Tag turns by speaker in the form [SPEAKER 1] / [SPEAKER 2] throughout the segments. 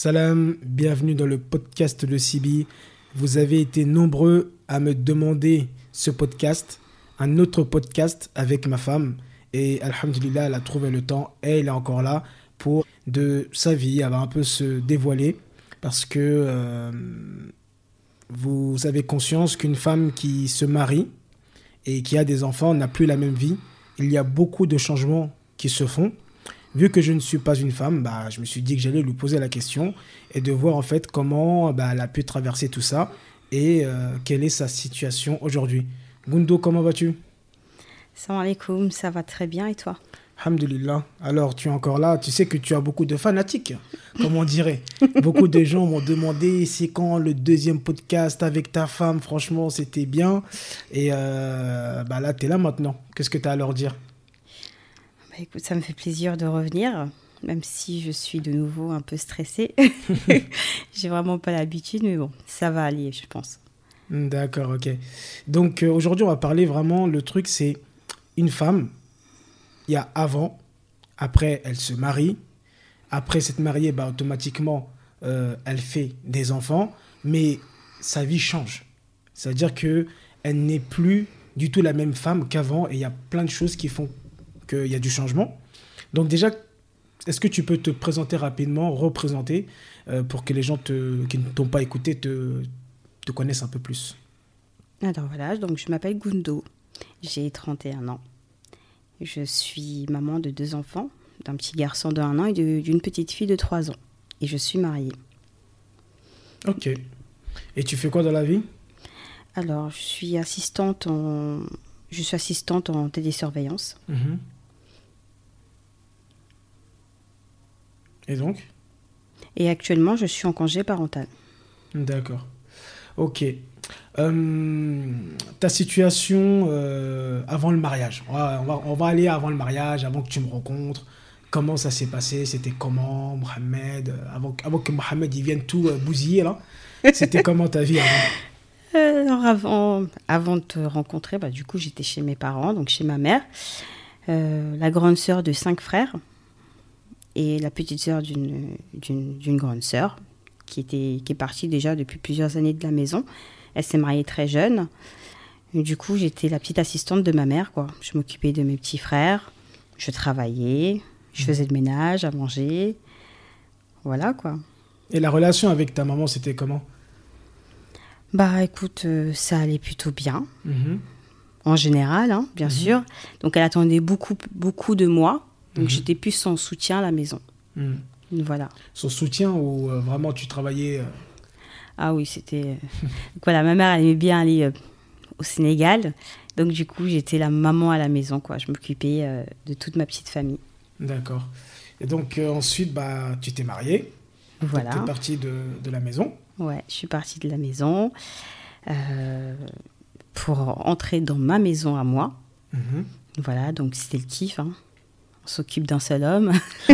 [SPEAKER 1] Salam, bienvenue dans le podcast de Sibi. Vous avez été nombreux à me demander ce podcast, un autre podcast avec ma femme. Et Alhamdulillah, elle a trouvé le temps et elle est encore là pour de sa vie, elle va un peu se dévoiler. Parce que euh, vous avez conscience qu'une femme qui se marie et qui a des enfants n'a plus la même vie. Il y a beaucoup de changements qui se font. Vu que je ne suis pas une femme, bah, je me suis dit que j'allais lui poser la question et de voir en fait comment bah, elle a pu traverser tout ça et euh, quelle est sa situation aujourd'hui. Gundo, comment vas-tu?
[SPEAKER 2] Salam alaikum, ça va très bien et toi?
[SPEAKER 1] Alhamdulillah. Alors, tu es encore là? Tu sais que tu as beaucoup de fanatiques, comme on dirait. beaucoup de gens m'ont demandé c'est quand le deuxième podcast avec ta femme? Franchement, c'était bien. Et euh, bah là, tu es là maintenant. Qu'est-ce que tu as à leur dire?
[SPEAKER 2] Écoute, ça me fait plaisir de revenir, même si je suis de nouveau un peu stressée. J'ai vraiment pas l'habitude, mais bon, ça va aller, je pense.
[SPEAKER 1] D'accord, ok. Donc euh, aujourd'hui, on va parler vraiment. Le truc, c'est une femme il y a avant, après elle se marie, après s'être mariée, bah, automatiquement euh, elle fait des enfants, mais sa vie change. C'est-à-dire que elle n'est plus du tout la même femme qu'avant et il y a plein de choses qui font qu'il y a du changement. Donc déjà, est-ce que tu peux te présenter rapidement, représenter, euh, pour que les gens te, qui ne t'ont pas écouté te, te connaissent un peu plus?
[SPEAKER 2] Alors voilà, donc je m'appelle Gundo, j'ai 31 ans. Je suis maman de deux enfants, d'un petit garçon de 1 an et d'une petite fille de 3 ans. Et je suis mariée.
[SPEAKER 1] Ok. Et tu fais quoi dans la vie?
[SPEAKER 2] Alors, je suis assistante en, je suis assistante en télésurveillance.
[SPEAKER 1] Mhm. Et donc
[SPEAKER 2] Et actuellement, je suis en congé parental.
[SPEAKER 1] D'accord. Ok. Euh, ta situation euh, avant le mariage. On va, on, va, aller avant le mariage, avant que tu me rencontres. Comment ça s'est passé? C'était comment, Mohamed? Avant, avant, que Mohamed il vienne tout euh, bousiller, là. C'était comment ta vie avant?
[SPEAKER 2] Alors, avant, avant de te rencontrer, bah, du coup, j'étais chez mes parents, donc chez ma mère, la grande sœur de cinq frères et la petite sœur d'une grande sœur qui, était, qui est partie déjà depuis plusieurs années de la maison. Elle s'est mariée très jeune. du coup, j'étais la petite assistante de ma mère. Quoi. Je m'occupais de mes petits frères. Je travaillais. Je faisais le ménage, à manger. Voilà, quoi.
[SPEAKER 1] Et la relation avec ta maman, c'était comment?
[SPEAKER 2] Bah, écoute, euh, ça allait plutôt bien. Mhm. En général, hein, bien mhm. sûr. Donc, elle attendait beaucoup, beaucoup de moi. Donc, mhm. j'étais plus son soutien à la maison. Voilà.
[SPEAKER 1] Son soutien ou euh, vraiment tu travaillais euh,
[SPEAKER 2] ah oui, c'était. Euh, voilà, ma mère, elle aimait bien aller euh, au Sénégal. Donc, du coup, j'étais la maman à la maison, quoi. Je m'occupais de toute ma petite famille.
[SPEAKER 1] D'accord. Et donc, ensuite, bah, tu t'es mariée. Voilà. Tu es partie de, de, la maison.
[SPEAKER 2] Ouais, je suis partie de la maison pour entrer dans ma maison à moi. Mhm. Voilà, donc c'était le kiff. Hein. On s'occupe d'un seul homme.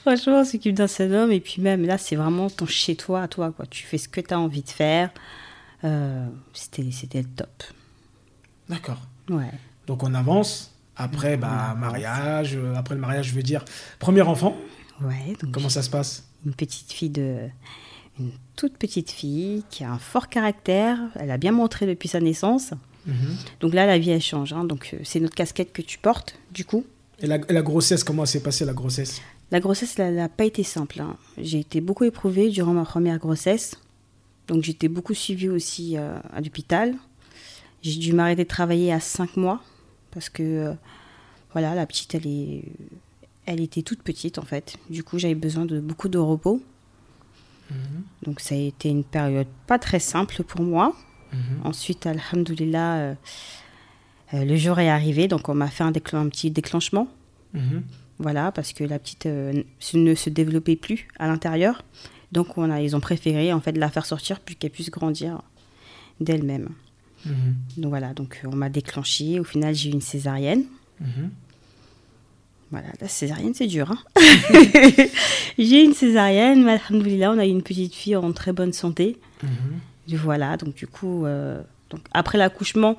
[SPEAKER 2] Franchement, on s'occupe d'un seul homme. Et puis même là, c'est vraiment ton chez-toi à toi. Quoi. Tu fais ce que tu as envie de faire. Euh, c'était, c'était le top.
[SPEAKER 1] D'accord.
[SPEAKER 2] Ouais.
[SPEAKER 1] Donc on avance. Après, bah, mariage. Euh, après le mariage, je veux dire, premier enfant.
[SPEAKER 2] Ouais. Donc
[SPEAKER 1] Comment ça se passe?
[SPEAKER 2] Une petite fille de... Une toute petite fille qui a un fort caractère. Elle a bien montré depuis sa naissance. Mhm. Donc là, la vie, elle change. Hein. Donc euh, c'est notre casquette que tu portes, du coup.
[SPEAKER 1] Et la, la grossesse, comment s'est passée la grossesse?
[SPEAKER 2] La grossesse, elle n'a pas été simple. Hein. J'ai été beaucoup éprouvée durant ma première grossesse. Donc j'étais beaucoup suivie aussi euh, à l'hôpital. J'ai dû m'arrêter de travailler à 5 mois parce que euh, voilà, la petite, elle, est, elle était toute petite en fait. Du coup, j'avais besoin de beaucoup de repos. Mhm. Donc ça a été une période pas très simple pour moi. Mhm. Ensuite, alhamdoulilah, euh, le jour est arrivé, donc on m'a fait un, un petit déclenchement. Mhm. Voilà, parce que la petite euh, ne se développait plus à l'intérieur. Donc on a, ils ont préféré en fait la faire sortir pour qu'elle puisse grandir d'elle-même. Mhm. Donc voilà, donc on m'a déclenché. Au final, j'ai eu une césarienne. Voilà, la césarienne, c'est dur. Hein j'ai une césarienne, mais alhamdoulilah, on a eu une petite fille en très bonne santé. Mhm. Voilà, donc du coup, euh, donc, après l'accouchement,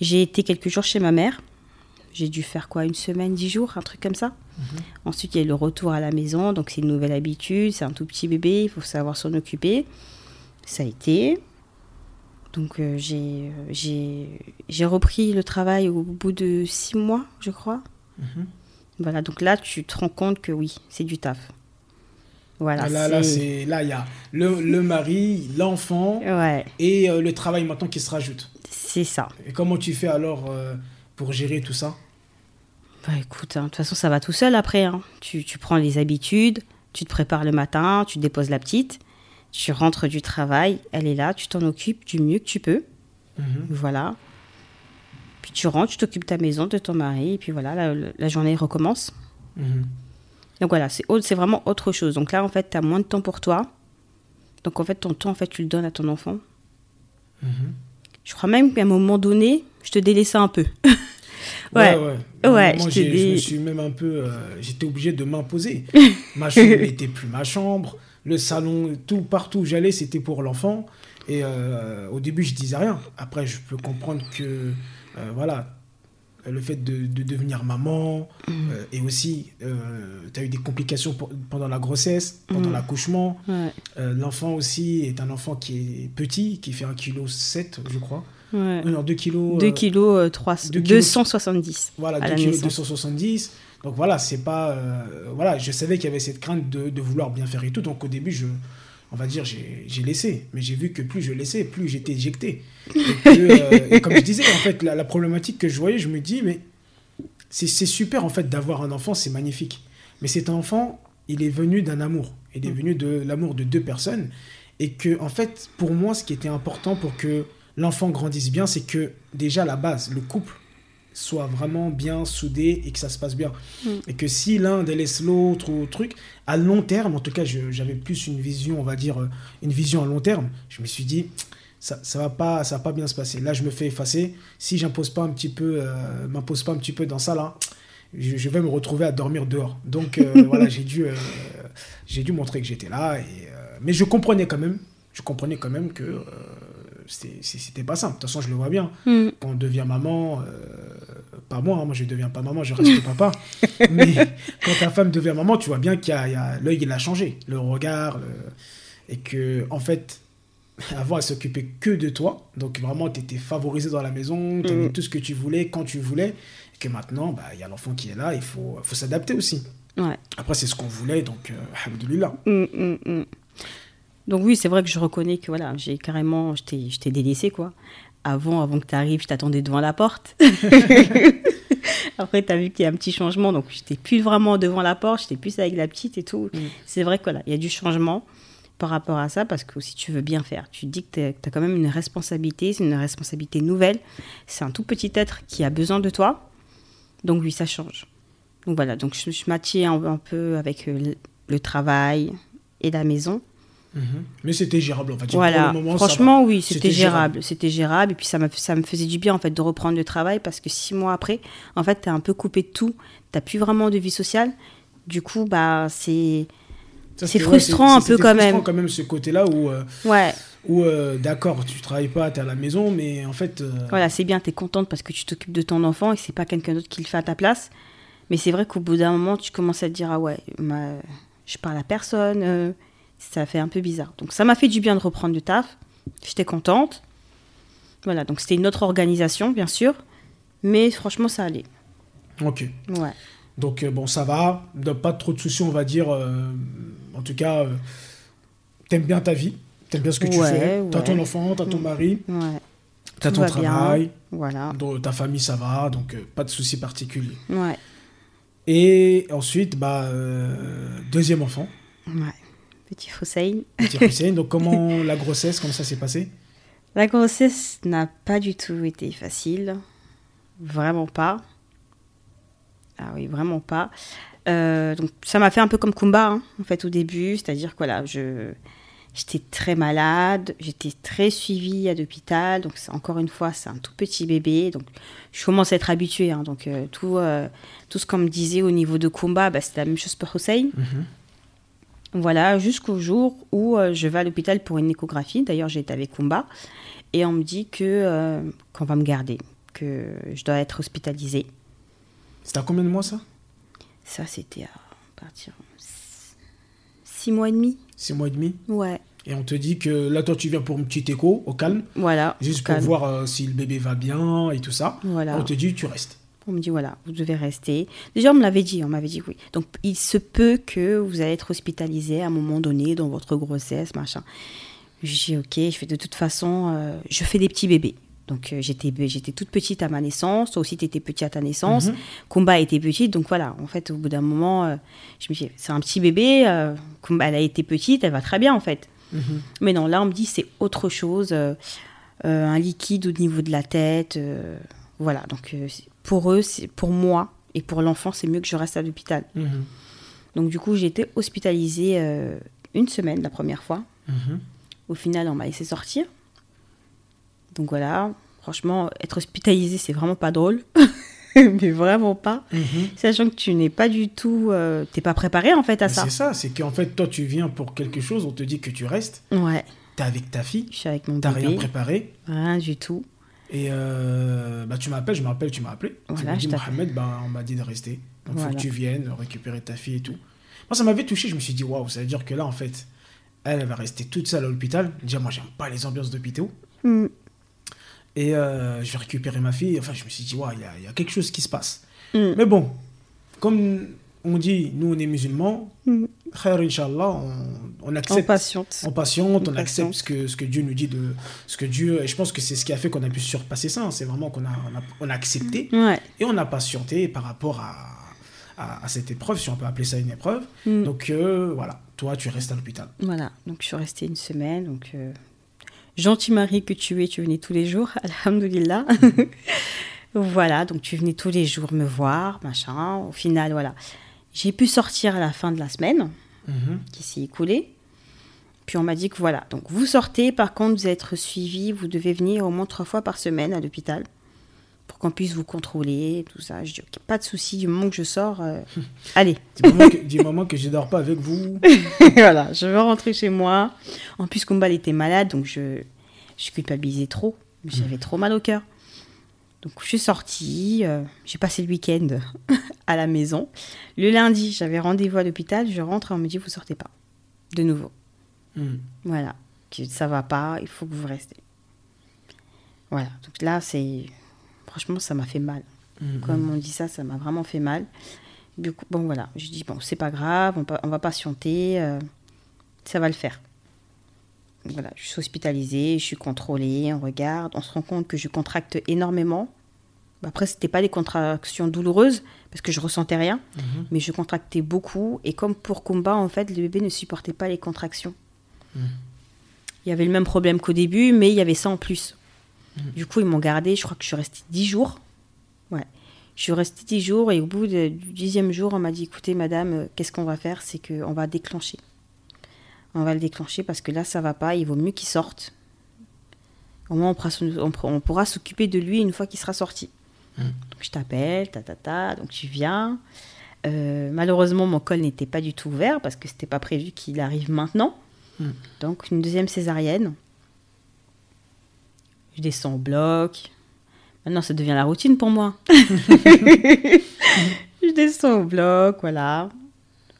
[SPEAKER 2] j'ai été quelques jours chez ma mère. j'ai dû faire quoi Une semaine, dix jours, un truc comme ça. Ensuite, il y a eu le retour à la maison. Donc, c'est une nouvelle habitude. C'est un tout petit bébé. Il faut savoir s'en occuper. Ça a été. Donc, euh, j'ai, euh, j'ai, j'ai repris le travail au bout de six mois, je crois.
[SPEAKER 1] Mhm.
[SPEAKER 2] Voilà. Donc là, tu te rends compte que oui, c'est du taf. Voilà.
[SPEAKER 1] Ah, là, là,
[SPEAKER 2] c'est-
[SPEAKER 1] là, il y a le, le mari, l'enfant
[SPEAKER 2] Ouais,
[SPEAKER 1] et euh, le travail maintenant qui se rajoute.
[SPEAKER 2] c'est ça.
[SPEAKER 1] Et comment tu fais alors euh, pour gérer tout ça?
[SPEAKER 2] Bah écoute, hein, de toute façon, ça va tout seul après. hein. Tu, tu prends les habitudes, tu te prépares le matin, tu déposes la petite, tu rentres du travail, elle est là, tu t'en occupes du mieux que tu peux.
[SPEAKER 1] Mhm.
[SPEAKER 2] Voilà. Puis tu rentres, tu t'occupes de ta maison, de ton mari, et puis voilà, la, la journée recommence.
[SPEAKER 1] Mhm.
[SPEAKER 2] Donc voilà, c'est autre- c'est vraiment autre chose. Donc là, en fait, tu as moins de temps pour toi. Donc en fait, ton temps, en fait, tu le donnes à ton enfant.
[SPEAKER 1] Mhm.
[SPEAKER 2] Je crois même qu'à un moment donné, je te délaissais un peu.
[SPEAKER 1] Ouais,
[SPEAKER 2] Ouais.
[SPEAKER 1] ouais. Moment,
[SPEAKER 2] je
[SPEAKER 1] me suis même un peu. euh, J'étais obligé de m'imposer. Ma chambre n'était plus ma chambre. Le salon, tout, partout où j'allais, c'était pour l'enfant. Et euh, au début, je disais rien. Après, je peux comprendre que. euh, voilà. Le fait de, de devenir maman. euh, et aussi, tu as eu des complications pour- pendant la grossesse, pendant
[SPEAKER 2] Mhm.
[SPEAKER 1] l'accouchement.
[SPEAKER 2] Ouais,
[SPEAKER 1] Euh, L'enfant aussi est un enfant qui est petit, qui fait 1,7 kg, je crois.
[SPEAKER 2] ouais.
[SPEAKER 1] Euh, Non, 2 kg.
[SPEAKER 2] 2 kilos, euh, 3,
[SPEAKER 1] deux kilos.
[SPEAKER 2] 270.
[SPEAKER 1] Voilà,
[SPEAKER 2] à
[SPEAKER 1] 2
[SPEAKER 2] la
[SPEAKER 1] kg
[SPEAKER 2] naissance.
[SPEAKER 1] 270. Donc voilà, c'est pas. euh, voilà, je savais qu'il y avait cette crainte de, de vouloir bien faire et tout. Donc au début, je, on va dire, j'ai laissé. Mais j'ai vu que plus je laissais, plus j'étais éjecté. Et, que, euh, et comme je disais, en fait, la, la problématique que je voyais, je me dis, mais c'est c'est super en fait d'avoir un enfant, c'est magnifique. Mais cet enfant, il est venu d'un amour. Il est venu de l'amour de deux personnes. Et que, en fait, pour moi, ce qui était important pour que l'enfant grandisse bien, c'est que déjà, à la base, le couple soit vraiment bien soudé et que ça se passe bien.
[SPEAKER 2] Mm.
[SPEAKER 1] Et que si l'un délaisse l'autre ou truc, à long terme, en tout cas, j'avais plus une vision, on va dire, euh, une vision à long terme. Je me suis dit, ça, ça va pas, ça va pas bien se passer. Là, je me fais effacer. Si j'impose pas un petit peu, euh, m'impose pas un petit peu dans ça là, je, je vais me retrouver à dormir dehors. Donc euh, voilà, j'ai dû, euh, j'ai dû montrer que j'étais là. Et, mais je comprenais quand même, je comprenais quand même que c'était c'était pas simple. De toute façon, je le vois bien.
[SPEAKER 2] Mm.
[SPEAKER 1] Quand on devient maman, euh, pas moi, hein, moi je deviens pas maman, je reste papa. Mais quand ta femme devient maman, tu vois bien qu'il y a, l'œil il a changé, le regard, le- et que en fait, avant elle s'occupait que de toi, donc vraiment tu étais favorisé dans la maison, tu avais
[SPEAKER 2] Mm.
[SPEAKER 1] tout ce que tu voulais quand tu voulais, et que maintenant bah, il y a l'enfant qui est là, il faut, faut s'adapter aussi.
[SPEAKER 2] Ouais.
[SPEAKER 1] Après c'est ce qu'on voulait, donc euh, alhamdoulilah.
[SPEAKER 2] Mm, mm, mm. Donc oui, c'est vrai que je reconnais que voilà, j'ai carrément, je t'ai délaissé quoi. Avant, avant que tu arrives, je t'attendais devant la porte. Après, tu as vu qu'il y a un petit changement, donc j'étais plus vraiment devant la porte, j'étais plus avec la petite et tout.
[SPEAKER 1] Mm.
[SPEAKER 2] C'est vrai que voilà, il y a du changement par rapport à ça, parce que si tu veux bien faire, tu te dis que tu as quand même une responsabilité, c'est une responsabilité nouvelle, c'est un tout petit être qui a besoin de toi, donc oui, ça change. Donc voilà, donc je, je m'attirais un, un peu avec euh, le, le travail et la maison.
[SPEAKER 1] Mhm. Mais c'était gérable en fait.
[SPEAKER 2] Voilà,
[SPEAKER 1] moment,
[SPEAKER 2] franchement, oui,
[SPEAKER 1] C'était gérable.
[SPEAKER 2] C'était gérable. Et puis, ça, ça me faisait du bien, en fait, de reprendre le travail parce que six mois après, en fait, tu un peu coupé de tout. Tu plus vraiment de vie sociale. Du coup, bah, c'est. C'est frustrant un peu quand
[SPEAKER 1] frustrant
[SPEAKER 2] même.
[SPEAKER 1] quand même ce côté-là où, euh,
[SPEAKER 2] Ouais,
[SPEAKER 1] où euh, d'accord, tu travailles pas, tu es à la maison, mais en fait. euh,
[SPEAKER 2] voilà, c'est bien, tu es contente parce que tu t'occupes de ton enfant et c'est pas quelqu'un d'autre qui le fait à ta place. Mais c'est vrai qu'au bout d'un moment, tu commences à te dire, ah ouais, ma- je parle à personne. Ça fait un peu bizarre. Donc, ça m'a fait du bien de reprendre du taf. J'étais contente. Voilà, donc c'était une autre organisation, bien sûr. Mais franchement, ça allait.
[SPEAKER 1] Ok.
[SPEAKER 2] Ouais.
[SPEAKER 1] Donc euh, bon, ça va, pas trop de soucis, on va dire. euh, en tout cas, euh, t'aimes bien ta vie, t'aimes bien ce que tu
[SPEAKER 2] Ouais,
[SPEAKER 1] fais. T'as
[SPEAKER 2] ouais.
[SPEAKER 1] ton enfant, t'as ton
[SPEAKER 2] Mm.
[SPEAKER 1] mari,
[SPEAKER 2] Ouais.
[SPEAKER 1] t'as ton
[SPEAKER 2] bien.
[SPEAKER 1] travail,
[SPEAKER 2] Voilà.
[SPEAKER 1] dans ta famille ça va, donc euh, pas de soucis particuliers.
[SPEAKER 2] Ouais.
[SPEAKER 1] Et ensuite, bah, deuxième enfant,
[SPEAKER 2] Ouais. Petit Hussein.
[SPEAKER 1] petit Hussein. donc comment la grossesse, comment ça s'est passé?
[SPEAKER 2] La grossesse n'a pas du tout été facile. Vraiment pas. Ah oui, vraiment pas. Euh, donc ça m'a fait un peu comme Kumba, hein, en fait, au début. C'est-à-dire que voilà, je, j'étais très malade, j'étais très suivie à l'hôpital. Donc encore une fois, c'est un tout petit bébé. Donc je commence à être habituée. hein. donc euh, tout, euh, tout ce qu'on me disait au niveau de Kumba, bah, c'était la même chose pour Hussein. Voilà, jusqu'au jour où euh, je vais à l'hôpital pour une échographie. D'ailleurs, j'ai été avec Kumba. Et on me dit que euh, qu'on va me garder, que je dois être hospitalisée.
[SPEAKER 1] C'était à combien de mois ça?
[SPEAKER 2] Ça, c'était à partir. Six mois et demi.
[SPEAKER 1] Six mois et demi?
[SPEAKER 2] Ouais.
[SPEAKER 1] Et on te dit que là, toi, tu viens pour un petit écho, au calme,
[SPEAKER 2] Voilà.
[SPEAKER 1] juste pour
[SPEAKER 2] calme.
[SPEAKER 1] voir euh, si le bébé va bien et tout ça.
[SPEAKER 2] Voilà.
[SPEAKER 1] On te dit, tu restes.
[SPEAKER 2] On me dit voilà, vous devez rester. Déjà, on me l'avait dit, on m'avait dit oui. Donc, il se peut que vous allez être hospitalisé à un moment donné dans votre grossesse, machin. Je dis ok, je fais de toute façon, euh, je fais des petits bébés. Donc, euh, j'étais, j'étais toute petite à ma naissance, toi aussi, tu étais petit à ta naissance.
[SPEAKER 1] Mhm.
[SPEAKER 2] Kumba était petite, donc voilà, en fait, au bout d'un moment, euh, je me dis, c'est un petit bébé, euh, Kumba, elle a été petite, elle va très bien, en fait.
[SPEAKER 1] Mhm.
[SPEAKER 2] Mais non, là, on me dit c'est autre chose, un liquide au niveau de la tête. voilà, donc pour eux, c'est- pour moi et pour l'enfant, c'est mieux que je reste à l'hôpital.
[SPEAKER 1] Mhm.
[SPEAKER 2] Donc du coup, j'ai été hospitalisée euh, une semaine la première fois.
[SPEAKER 1] Mhm.
[SPEAKER 2] Au final, on m'a laissé sortir. Donc voilà, franchement, être hospitalisée, c'est vraiment pas drôle. Mais vraiment pas.
[SPEAKER 1] Mhm.
[SPEAKER 2] Sachant que tu n'es pas du tout... euh, T'es pas préparé en fait à
[SPEAKER 1] Mais
[SPEAKER 2] ça.
[SPEAKER 1] C'est ça, c'est qu'en fait, toi, tu viens pour quelque chose, on te dit que tu restes,
[SPEAKER 2] Ouais,
[SPEAKER 1] t'es avec ta fille,
[SPEAKER 2] je suis avec mon
[SPEAKER 1] t'as rien préparé,
[SPEAKER 2] Rien du tout.
[SPEAKER 1] Et euh, bah, tu m'appelles, je me rappelle, tu m'as appelé. tu
[SPEAKER 2] Voilà,
[SPEAKER 1] m'as dit. Mohamed, bah, on m'a dit de rester. Donc, faut
[SPEAKER 2] Voilà.
[SPEAKER 1] que tu viennes récupérer ta fille et tout. Moi, ça m'avait touché, je me suis dit, waouh, ça veut dire que là, en fait, elle, elle va rester toute seule à l'hôpital. Déjà, moi, j'aime pas les ambiances d'hôpitaux.
[SPEAKER 2] Mm.
[SPEAKER 1] Et euh, je vais récupérer ma fille. Enfin, je me suis dit, waouh, il y, a- il y a quelque chose qui se passe.
[SPEAKER 2] Mm.
[SPEAKER 1] Mais bon, comme on dit, nous, on est musulmans,
[SPEAKER 2] Mm.
[SPEAKER 1] khair, Inch'Allah, on, on accepte.
[SPEAKER 2] patiente.
[SPEAKER 1] On patiente, on
[SPEAKER 2] On
[SPEAKER 1] accepte ce que, ce que Dieu nous dit de ce que Dieu. Et je pense que c'est ce qui a fait qu'on a pu surpasser ça. hein. C'est vraiment qu'on a, on a, on a accepté
[SPEAKER 2] Ouais.
[SPEAKER 1] et on a patienté par rapport à, à, à cette épreuve, si on peut appeler ça une épreuve.
[SPEAKER 2] Mm.
[SPEAKER 1] Donc euh, voilà, toi tu restes à l'hôpital.
[SPEAKER 2] Voilà, donc je suis restée une semaine. Donc, euh, gentil mari que tu es, tu venais tous les jours, alhamdoulilah. voilà, donc tu venais tous les jours me voir, machin. Au final, voilà. J'ai pu sortir à la fin de la semaine
[SPEAKER 1] Mhm.
[SPEAKER 2] qui s'est écoulée. Puis on m'a dit que voilà, donc vous sortez, par contre, vous êtes suivi, vous devez venir au moins trois fois par semaine à l'hôpital pour qu'on puisse vous contrôler, tout ça. Je dis, ok, pas de souci, du moment que je sors, euh, allez,
[SPEAKER 1] Du moment que, du moment que je dors pas avec vous.
[SPEAKER 2] voilà, je veux rentrer chez moi. En plus, Kumbal était malade, donc je, je culpabilisais trop. J'avais trop mal au cœur. Donc, je suis sortie. euh, j'ai passé le week-end à la maison. Le lundi, j'avais rendez-vous à l'hôpital. Je rentre et on me dit Vous sortez pas. De nouveau.
[SPEAKER 1] Mhm.
[SPEAKER 2] Voilà. Ça va pas, il faut que vous restez. Voilà. Donc là, c'est. Franchement, ça m'a fait mal.
[SPEAKER 1] Mhm.
[SPEAKER 2] Comme on dit ça, ça m'a vraiment fait mal. Du coup, bon voilà, je dis bon, c'est pas grave, on, pa- on va patienter, euh, ça va le faire. Voilà, je suis hospitalisée, je suis contrôlée, on regarde, on se rend compte que je contracte énormément. Après, c'était pas des contractions douloureuses parce que je ressentais rien,
[SPEAKER 1] Mhm.
[SPEAKER 2] mais je contractais beaucoup. Et comme pour combat, en fait, le bébé ne supportait pas les contractions.
[SPEAKER 1] Mhm.
[SPEAKER 2] Il y avait le même problème qu'au début, mais il y avait ça en plus.
[SPEAKER 1] Mhm.
[SPEAKER 2] Du coup, ils m'ont gardé, je crois que je suis restée 10 jours. Ouais. Je suis restée 10 jours et au bout de- du dixième jour, on m'a dit écoutez, madame, euh, qu'est-ce qu'on va faire? C'est qu'on va déclencher. On va le déclencher parce que là, ça va pas, il vaut mieux qu'il sorte. Au moins, pourra- on pourra s'occuper de lui une fois qu'il sera sorti. Donc, je t'appelle, ta, ta, ta, donc tu viens. Euh, malheureusement, mon col n'était pas du tout ouvert parce que c'était pas prévu qu'il arrive maintenant.
[SPEAKER 1] Mhm.
[SPEAKER 2] Donc, une deuxième césarienne. Je descends au bloc. Maintenant, ça devient la routine pour moi. je descends au bloc, voilà.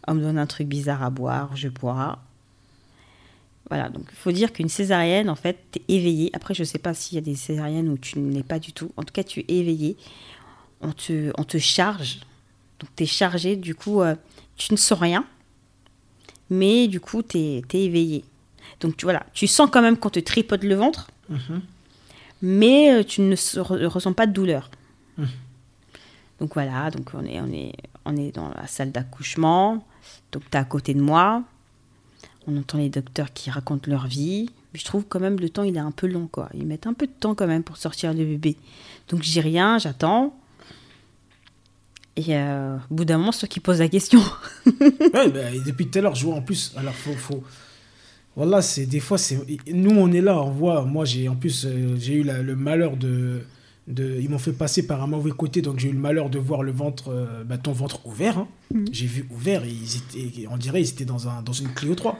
[SPEAKER 2] On me donne un truc bizarre à boire, je bois. Voilà, donc il faut dire qu'une césarienne, en fait, tu es éveillé. Après, je ne sais pas s'il y a des césariennes où tu ne l'es pas du tout. En tout cas, tu es éveillé. On te, on te charge. Donc, tu es chargé. Du coup, euh, tu ne sens rien. Mais du coup, tu es, éveillé. Donc, tu, voilà, tu sens quand même qu'on te tripote le ventre.
[SPEAKER 1] Mhm.
[SPEAKER 2] Mais euh, tu ne se re- ressens pas de douleur.
[SPEAKER 1] Mhm.
[SPEAKER 2] Donc voilà, donc on est, on est, on est dans la salle d'accouchement. Donc tu es à côté de moi. On entend les docteurs qui racontent leur vie. Mais je trouve quand même le temps, il est un peu long. quoi. Ils mettent un peu de temps quand même pour sortir le bébé. Donc dis rien, j'attends. Et euh, au bout d'un moment, toi qui poses la question.
[SPEAKER 1] Ouais, bah, et depuis tout à l'heure, je vois en plus. Alors, faut. faut... Voilà, c'est des fois, c'est. Nous, on est là, on voit. Moi, j'ai en plus, euh, j'ai eu le malheur de. De... Ils m'ont fait passer par un mauvais côté, donc j'ai eu le malheur de voir le ventre, euh, bah, ton ventre ouvert. hein. J'ai vu ouvert, et ils étaient, on dirait, ils étaient dans, un, dans une Clio 3.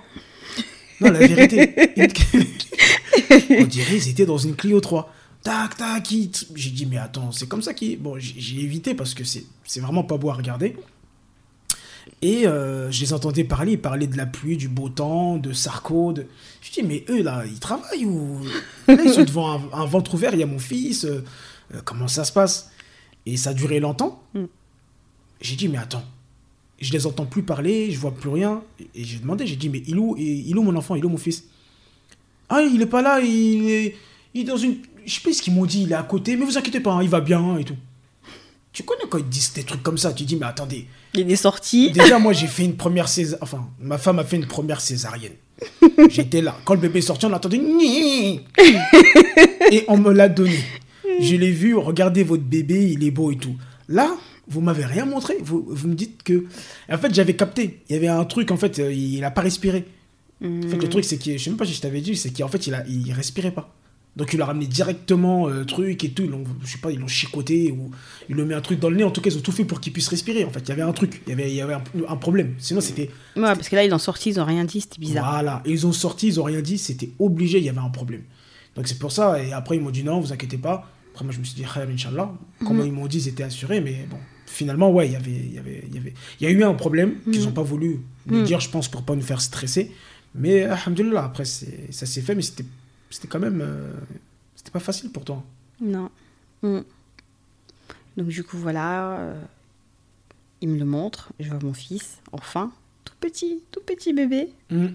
[SPEAKER 1] Non, la vérité. on dirait, ils étaient dans une Clio 3. tac, tac. J'ai dit, mais attends, c'est comme ça qui. Bon, j'ai évité parce que c'est c'est vraiment pas beau à regarder. Et euh, je les entendais parler, ils parlaient de la pluie, du beau temps, de Sarko. De... Je dis, mais eux, là, ils travaillent ou. Là, ils sont devant un, un ventre ouvert, il y a mon fils. euh, euh, comment ça se passe? Et ça a duré longtemps?
[SPEAKER 2] Mm.
[SPEAKER 1] J'ai dit, mais attends, je les entends plus parler, je vois plus rien. Et j'ai demandé, j'ai dit, mais il est où, il est où mon enfant, il est où mon fils? Ah, il est pas là, il est, il est dans une. Je sais pas ce qu'ils m'ont dit, il est à côté, mais vous inquiétez pas, hein, il va bien et tout. Tu connais quand ils disent des trucs comme ça, tu dis, mais attendez,
[SPEAKER 2] Il est sorti.
[SPEAKER 1] Déjà, moi, j'ai fait une première césarienne. Enfin, ma femme a fait une première césarienne. J'étais là. Quand le bébé est sorti, on entendait. Ni Et on me l'a donné. Je l'ai vu. Regardez votre bébé, il est beau et tout. Là, vous m'avez rien montré. Vous, vous me dites que. En fait, j'avais capté. Il y avait un truc, en fait, euh, il a pas respiré. En fait, le truc, c'est que. Je sais même pas si je t'avais dit, c'est qu'en fait, il, a, il respirait pas. Donc, il a ramené directement euh, truc et tout. Ils l'ont, je sais pas, ils l'ont chicoté ou ils lui ont mis un truc dans le nez. En tout cas, ils ont tout fait pour qu'il puisse respirer. En fait, il y avait un truc. Il y avait, il y avait un, un problème. Sinon, c'était.
[SPEAKER 2] Ouais, parce que là, ils ont sorti, ils ont rien dit, c'était bizarre.
[SPEAKER 1] Voilà. Et ils ont sorti, ils ont rien dit. C'était obligé, il y avait un problème. Donc, c'est pour ça. Et après, ils m'ont dit non, vous inquiétez pas. Après, moi, je me suis dit, Khair, Inch'Allah. Comment ils m'ont dit, ils étaient assurés. Mais bon, finalement, ouais, il y avait. Il y, avait, il y, avait... il y a eu un problème qu'ils n'ont pas voulu nous dire, je pense, pour pas nous faire stresser. Mais, alhamdoulilah, après, ça s'est fait. Mais c'était c'était quand même. euh, C'était pas facile pour toi.
[SPEAKER 2] Non. Mm. Donc du coup, voilà, euh, il me le montre, je vois mon fils, enfin, tout petit, tout petit bébé,
[SPEAKER 1] Mm.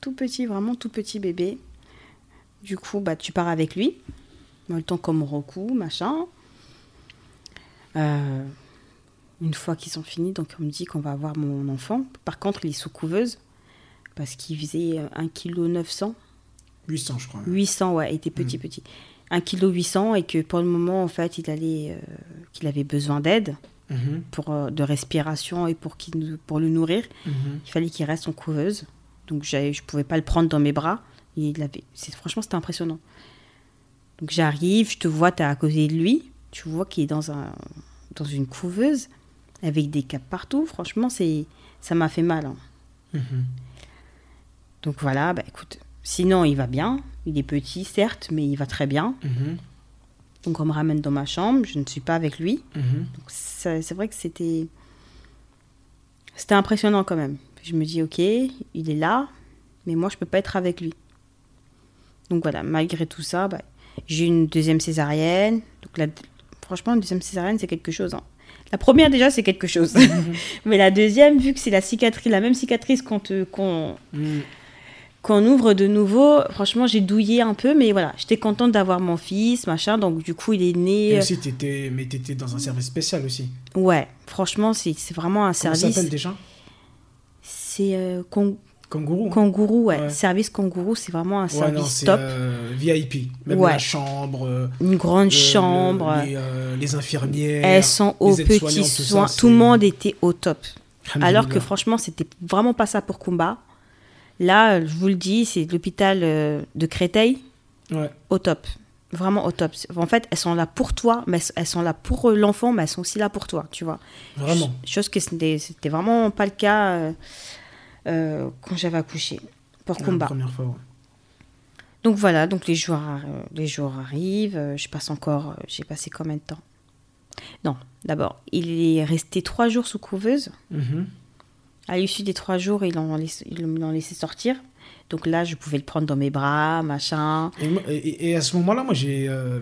[SPEAKER 2] tout petit, vraiment tout petit bébé. Du coup, bah, tu pars avec lui, le temps qu'on me recoue, machin. Euh, une fois qu'ils sont finis, donc on me dit qu'on va avoir mon enfant. Par contre, il est sous couveuse, parce qu'il faisait euh, 1,9 kg
[SPEAKER 1] 800, je crois.
[SPEAKER 2] 800, ouais, il était petit, petit. 1 kg 800 et que pour le moment, en fait, il allait, euh, qu'il avait besoin d'aide
[SPEAKER 1] Mhm,
[SPEAKER 2] pour euh, de respiration et pour qu'il pour le nourrir.
[SPEAKER 1] mhm.
[SPEAKER 2] Il fallait qu'il reste en couveuse. Donc je pouvais pas le prendre dans mes bras. Et il avait, c'est franchement, c'était impressionnant. Donc j'arrive, je te vois, tu es à côté de lui. Tu vois qu'il est dans un dans une couveuse avec des capes partout. Franchement, c'est ça m'a fait mal. hein.
[SPEAKER 1] Mhm.
[SPEAKER 2] Donc voilà, bah écoute, sinon il va bien. Il est petit, certes, mais il va très bien.
[SPEAKER 1] Mhm,
[SPEAKER 2] Donc on me ramène dans ma chambre, je ne suis pas avec lui.
[SPEAKER 1] mhm.
[SPEAKER 2] C'est vrai que c'était c'était impressionnant quand même. Je me dis ok, il est là, mais moi je peux pas être avec lui. Donc voilà, malgré tout ça, bah, j'ai eu une deuxième césarienne. Donc la- franchement, une deuxième césarienne c'est quelque chose. hein. La première déjà c'est quelque chose, mais la deuxième, vu que c'est la cicatrice, la même cicatrice qu'on te- qu'on qu'on ouvre de nouveau, franchement, j'ai douillé un peu, mais voilà, j'étais contente d'avoir mon fils, machin. Donc, du coup, il est né.
[SPEAKER 1] Et aussi, t'étais, mais t'étais dans un service spécial aussi.
[SPEAKER 2] Ouais, franchement, c'est vraiment un
[SPEAKER 1] Comment
[SPEAKER 2] service.
[SPEAKER 1] s'appelle déjà?
[SPEAKER 2] C'est euh,
[SPEAKER 1] Kangourou.
[SPEAKER 2] Kangourou, ouais.
[SPEAKER 1] Ouais.
[SPEAKER 2] Service Kangourou, c'est vraiment un
[SPEAKER 1] Ouais,
[SPEAKER 2] service
[SPEAKER 1] non,
[SPEAKER 2] top.
[SPEAKER 1] euh, VIP. Même
[SPEAKER 2] Ouais.
[SPEAKER 1] la chambre, euh,
[SPEAKER 2] Une grande
[SPEAKER 1] le-
[SPEAKER 2] chambre.
[SPEAKER 1] le- les, euh, les infirmières.
[SPEAKER 2] Elles sont aux petits soins. Tout le monde était au top. Alors que franchement, c'était vraiment pas ça pour Kumba. Là, je vous le dis, c'est l'hôpital euh, de Créteil,
[SPEAKER 1] Ouais.
[SPEAKER 2] au top. Vraiment au top. En fait, elles sont là pour toi, mais elles sont là pour l'enfant, mais elles sont aussi là pour toi, tu vois.
[SPEAKER 1] Vraiment.
[SPEAKER 2] Chose que c'était c'était vraiment pas le cas euh, euh, quand j'avais accouché pour
[SPEAKER 1] La première fois, ouais.
[SPEAKER 2] Donc voilà, donc les jours, arri- les jours arrivent. euh, Je passe encore. euh, J'ai passé combien de temps? Non, d'abord, il est resté trois jours sous couveuse.
[SPEAKER 1] Mhm.
[SPEAKER 2] À l'issue des trois jours, ils l'ont laissé, laissé sortir. Donc là, je pouvais le prendre dans mes bras, machin.
[SPEAKER 1] Et, et- et à ce moment-là, moi, j'ai. euh,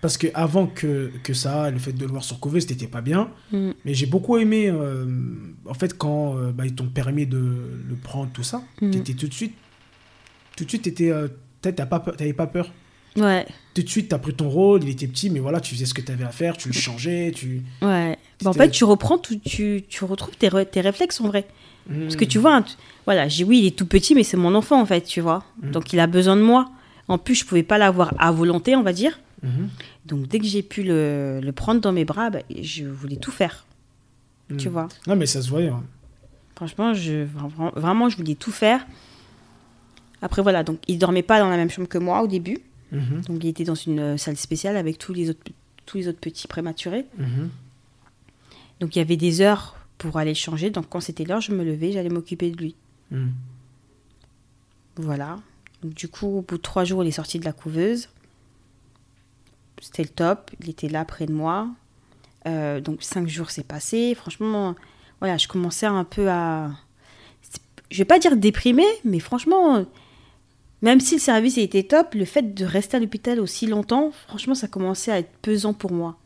[SPEAKER 1] parce que avant que, que ça, le fait de le voir sur couveuse, c'était pas bien.
[SPEAKER 2] Mm.
[SPEAKER 1] Mais j'ai beaucoup aimé. euh, en fait, quand euh, bah, ils t'ont permis de le prendre, tout ça,
[SPEAKER 2] Mm.
[SPEAKER 1] t'étais tout de suite. Tout de suite, t'étais. euh, pas t'avais pas peur.
[SPEAKER 2] Ouais,
[SPEAKER 1] Tout de suite, t'as pris ton rôle, il était petit, mais voilà, tu faisais ce que t'avais à faire, tu le changeais, tu.
[SPEAKER 2] ouais. Bah, en fait, tu reprends, tout, tu, tu retrouves tes, re- tes réflexes en vrai. Parce que
[SPEAKER 1] Mm.
[SPEAKER 2] tu vois, hein, tu- voilà, j'ai oui, il est tout petit, mais c'est mon enfant en fait, tu vois.
[SPEAKER 1] Mm.
[SPEAKER 2] Donc il a besoin de moi. En plus, je pouvais pas l'avoir à volonté, on va dire.
[SPEAKER 1] Mhm.
[SPEAKER 2] Donc dès que j'ai pu le, le prendre dans mes bras, bah, je voulais tout faire, tu
[SPEAKER 1] Mm.
[SPEAKER 2] vois.
[SPEAKER 1] Non, mais ça se voyait. hein.
[SPEAKER 2] Franchement, je, vra- vraiment, je voulais tout faire. Après, voilà, donc il dormait pas dans la même chambre que moi au début.
[SPEAKER 1] Mhm.
[SPEAKER 2] Donc il était dans une euh, salle spéciale avec tous les autres, tous les autres petits prématurés.
[SPEAKER 1] Mhm.
[SPEAKER 2] Donc il y avait des heures pour aller changer. Donc quand c'était l'heure, je me levais, j'allais m'occuper de lui. Voilà. Donc, du coup, au bout de trois jours, il est sorti de la couveuse. C'était le top. Il était là près de moi. Euh, donc cinq jours s'est passé. Franchement, voilà, je commençais un peu à, je vais pas dire déprimé, mais franchement, même si le service était top, le fait de rester à l'hôpital aussi longtemps, franchement, ça commençait à être pesant pour moi.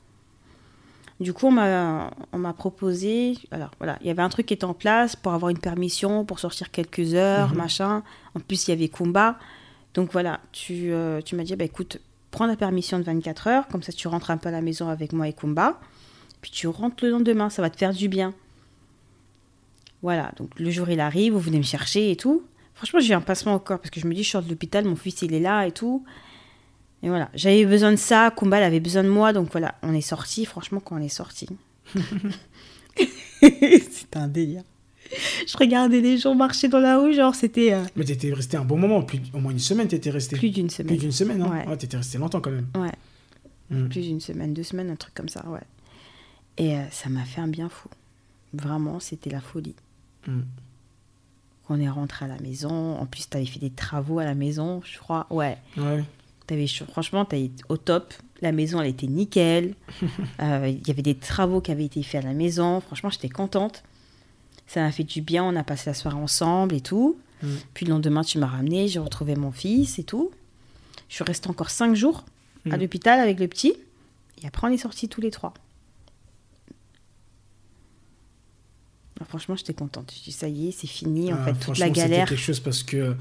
[SPEAKER 2] Du coup, on m'a proposé. Alors voilà, il y avait un truc qui était en place pour avoir une permission, pour sortir quelques heures,
[SPEAKER 1] Mhm.
[SPEAKER 2] machin. En plus, il y avait combat. Donc voilà, tu, euh, tu m'as dit, bah, écoute, prends la permission de 24 heures, comme ça tu rentres un peu à la maison avec moi et Kumba. Puis tu rentres le lendemain, ça va te faire du bien. Voilà, donc le jour il arrive, vous venez me chercher et tout. Franchement, j'ai un passement au corps parce que je me dis, je sors de l'hôpital, mon fils il est là et tout. Et voilà, j'avais besoin de ça, Kumba elle avait besoin de moi, donc voilà, on est sorti. Franchement, quand on est sorti, c'était un délire. Je regardais les gens marcher dans la rue, genre c'était euh,
[SPEAKER 1] Mais t'étais resté un bon moment, plus, au moins une semaine t'étais resté.
[SPEAKER 2] plus d'une
[SPEAKER 1] Plus
[SPEAKER 2] semaine.
[SPEAKER 1] d'une semaine, hein
[SPEAKER 2] Ouais.
[SPEAKER 1] Ouais, t'étais resté longtemps quand même.
[SPEAKER 2] Ouais,
[SPEAKER 1] Mm.
[SPEAKER 2] plus d'une semaine, deux semaines, un truc comme ça, ouais. Et euh, ça m'a fait un bien fou. Vraiment, c'était la folie.
[SPEAKER 1] Mm.
[SPEAKER 2] On est rentré à la maison. En plus, tu avais fait des travaux à la maison, je crois. Ouais.
[SPEAKER 1] Ouais.
[SPEAKER 2] Avais, franchement, tu au top. La maison, elle était nickel. Euh, Il y avait des travaux qui avaient été faits à la maison. Franchement, j'étais contente. Ça m'a fait du bien. On a passé la soirée ensemble et tout.
[SPEAKER 1] Mm.
[SPEAKER 2] Puis le lendemain, tu m'as ramené. J'ai retrouvé mon fils et tout. Je suis restée encore cinq jours à
[SPEAKER 1] Mm.
[SPEAKER 2] l'hôpital avec le petit. Et après, on est sortis tous les trois. Alors, franchement, j'étais contente. Je dis, ça y est, c'est fini. En
[SPEAKER 1] Ah,
[SPEAKER 2] fait, toute la
[SPEAKER 1] c'était
[SPEAKER 2] galère.
[SPEAKER 1] quelque chose parce que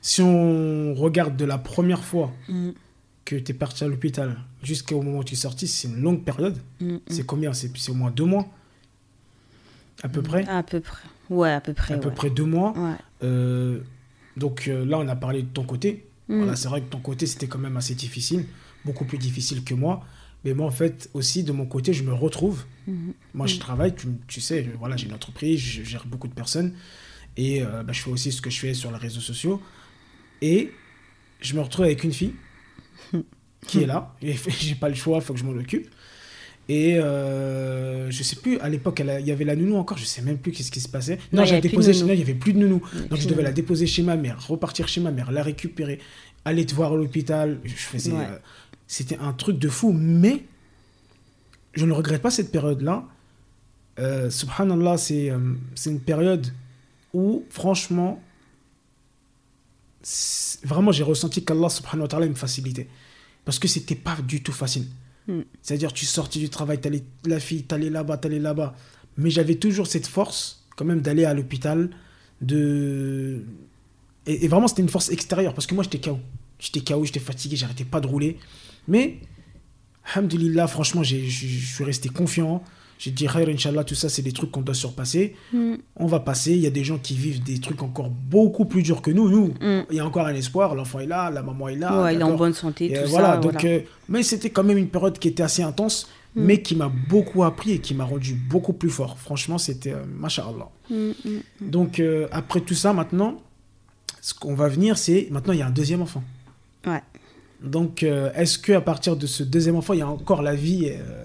[SPEAKER 1] si on regarde de la première fois
[SPEAKER 2] Mm,
[SPEAKER 1] que tu es parti à l'hôpital jusqu'au moment où tu es sorti, c'est une longue période. C'est combien? C'est au moins deux mois? À peu près
[SPEAKER 2] À peu près. Ouais, à peu près.
[SPEAKER 1] À peu
[SPEAKER 2] ouais.
[SPEAKER 1] près deux mois.
[SPEAKER 2] Ouais.
[SPEAKER 1] Euh, donc euh, là, on a parlé de ton côté.
[SPEAKER 2] Mm.
[SPEAKER 1] Voilà, c'est vrai que ton côté, c'était quand même assez difficile, beaucoup plus difficile que moi. Mais moi, en fait, aussi, de mon côté, je me retrouve.
[SPEAKER 2] Mhm.
[SPEAKER 1] Moi, je
[SPEAKER 2] Mm.
[SPEAKER 1] travaille, tu, tu sais, voilà, j'ai une entreprise, je gère beaucoup de personnes. Et euh, bah, je fais aussi ce que je fais sur les réseaux sociaux. Et je me retrouve avec une fille qui est là. Et J'ai pas le choix, il faut que je m'en occupe. Et euh, je sais plus, à l'époque, il y avait la nounou encore, je sais même plus qu'est-ce qui se passait.
[SPEAKER 2] Non,
[SPEAKER 1] j'avais déposé,
[SPEAKER 2] nounou.
[SPEAKER 1] non, il y avait plus de nounou. Donc
[SPEAKER 2] plus
[SPEAKER 1] je
[SPEAKER 2] de
[SPEAKER 1] devais la déposer chez ma mère, repartir chez ma mère, la récupérer, aller te voir à l'hôpital. Je faisais,
[SPEAKER 2] Ouais.
[SPEAKER 1] euh, c'était un truc de fou, mais je ne regrette pas cette période-là. Euh, subhanallah, c'est euh, une période où, franchement, vraiment, j'ai ressenti qu'Allah subhanahu wa ta'ala me facilitait. Parce que c'était pas du tout facile.
[SPEAKER 2] Mm.
[SPEAKER 1] C'est-à-dire, tu sortais du travail, t'allais, la fille, t'allais là-bas, t'allais là-bas. Mais j'avais toujours cette force, quand même, d'aller à l'hôpital, de... Et, et vraiment, c'était une force extérieure, parce que moi, j'étais KO. J'étais KO, j'étais fatigué, j'arrêtais pas de rouler. Mais, alhamdulillah, franchement, je suis resté confiant. J'ai dit, Khair, Inch'Allah, tout ça, c'est des trucs qu'on doit surpasser.
[SPEAKER 2] Mm.
[SPEAKER 1] On va passer. Il y a des gens qui vivent des trucs encore beaucoup plus durs que nous. Nous,
[SPEAKER 2] Mm.
[SPEAKER 1] il y a encore un espoir. L'enfant est là, la maman est là.
[SPEAKER 2] ouais, il est en bonne santé,
[SPEAKER 1] et
[SPEAKER 2] tout
[SPEAKER 1] voilà,
[SPEAKER 2] ça.
[SPEAKER 1] donc,
[SPEAKER 2] voilà.
[SPEAKER 1] euh, mais c'était quand même une période qui était assez intense,
[SPEAKER 2] Mm.
[SPEAKER 1] mais qui m'a beaucoup appris et qui m'a rendu beaucoup plus fort. Franchement, c'était euh. Donc, euh, après tout ça, maintenant, ce qu'on va venir, c'est maintenant, il y a un deuxième enfant.
[SPEAKER 2] Ouais.
[SPEAKER 1] Donc, euh, est-ce que à partir de ce deuxième enfant, il y a encore la vie, euh,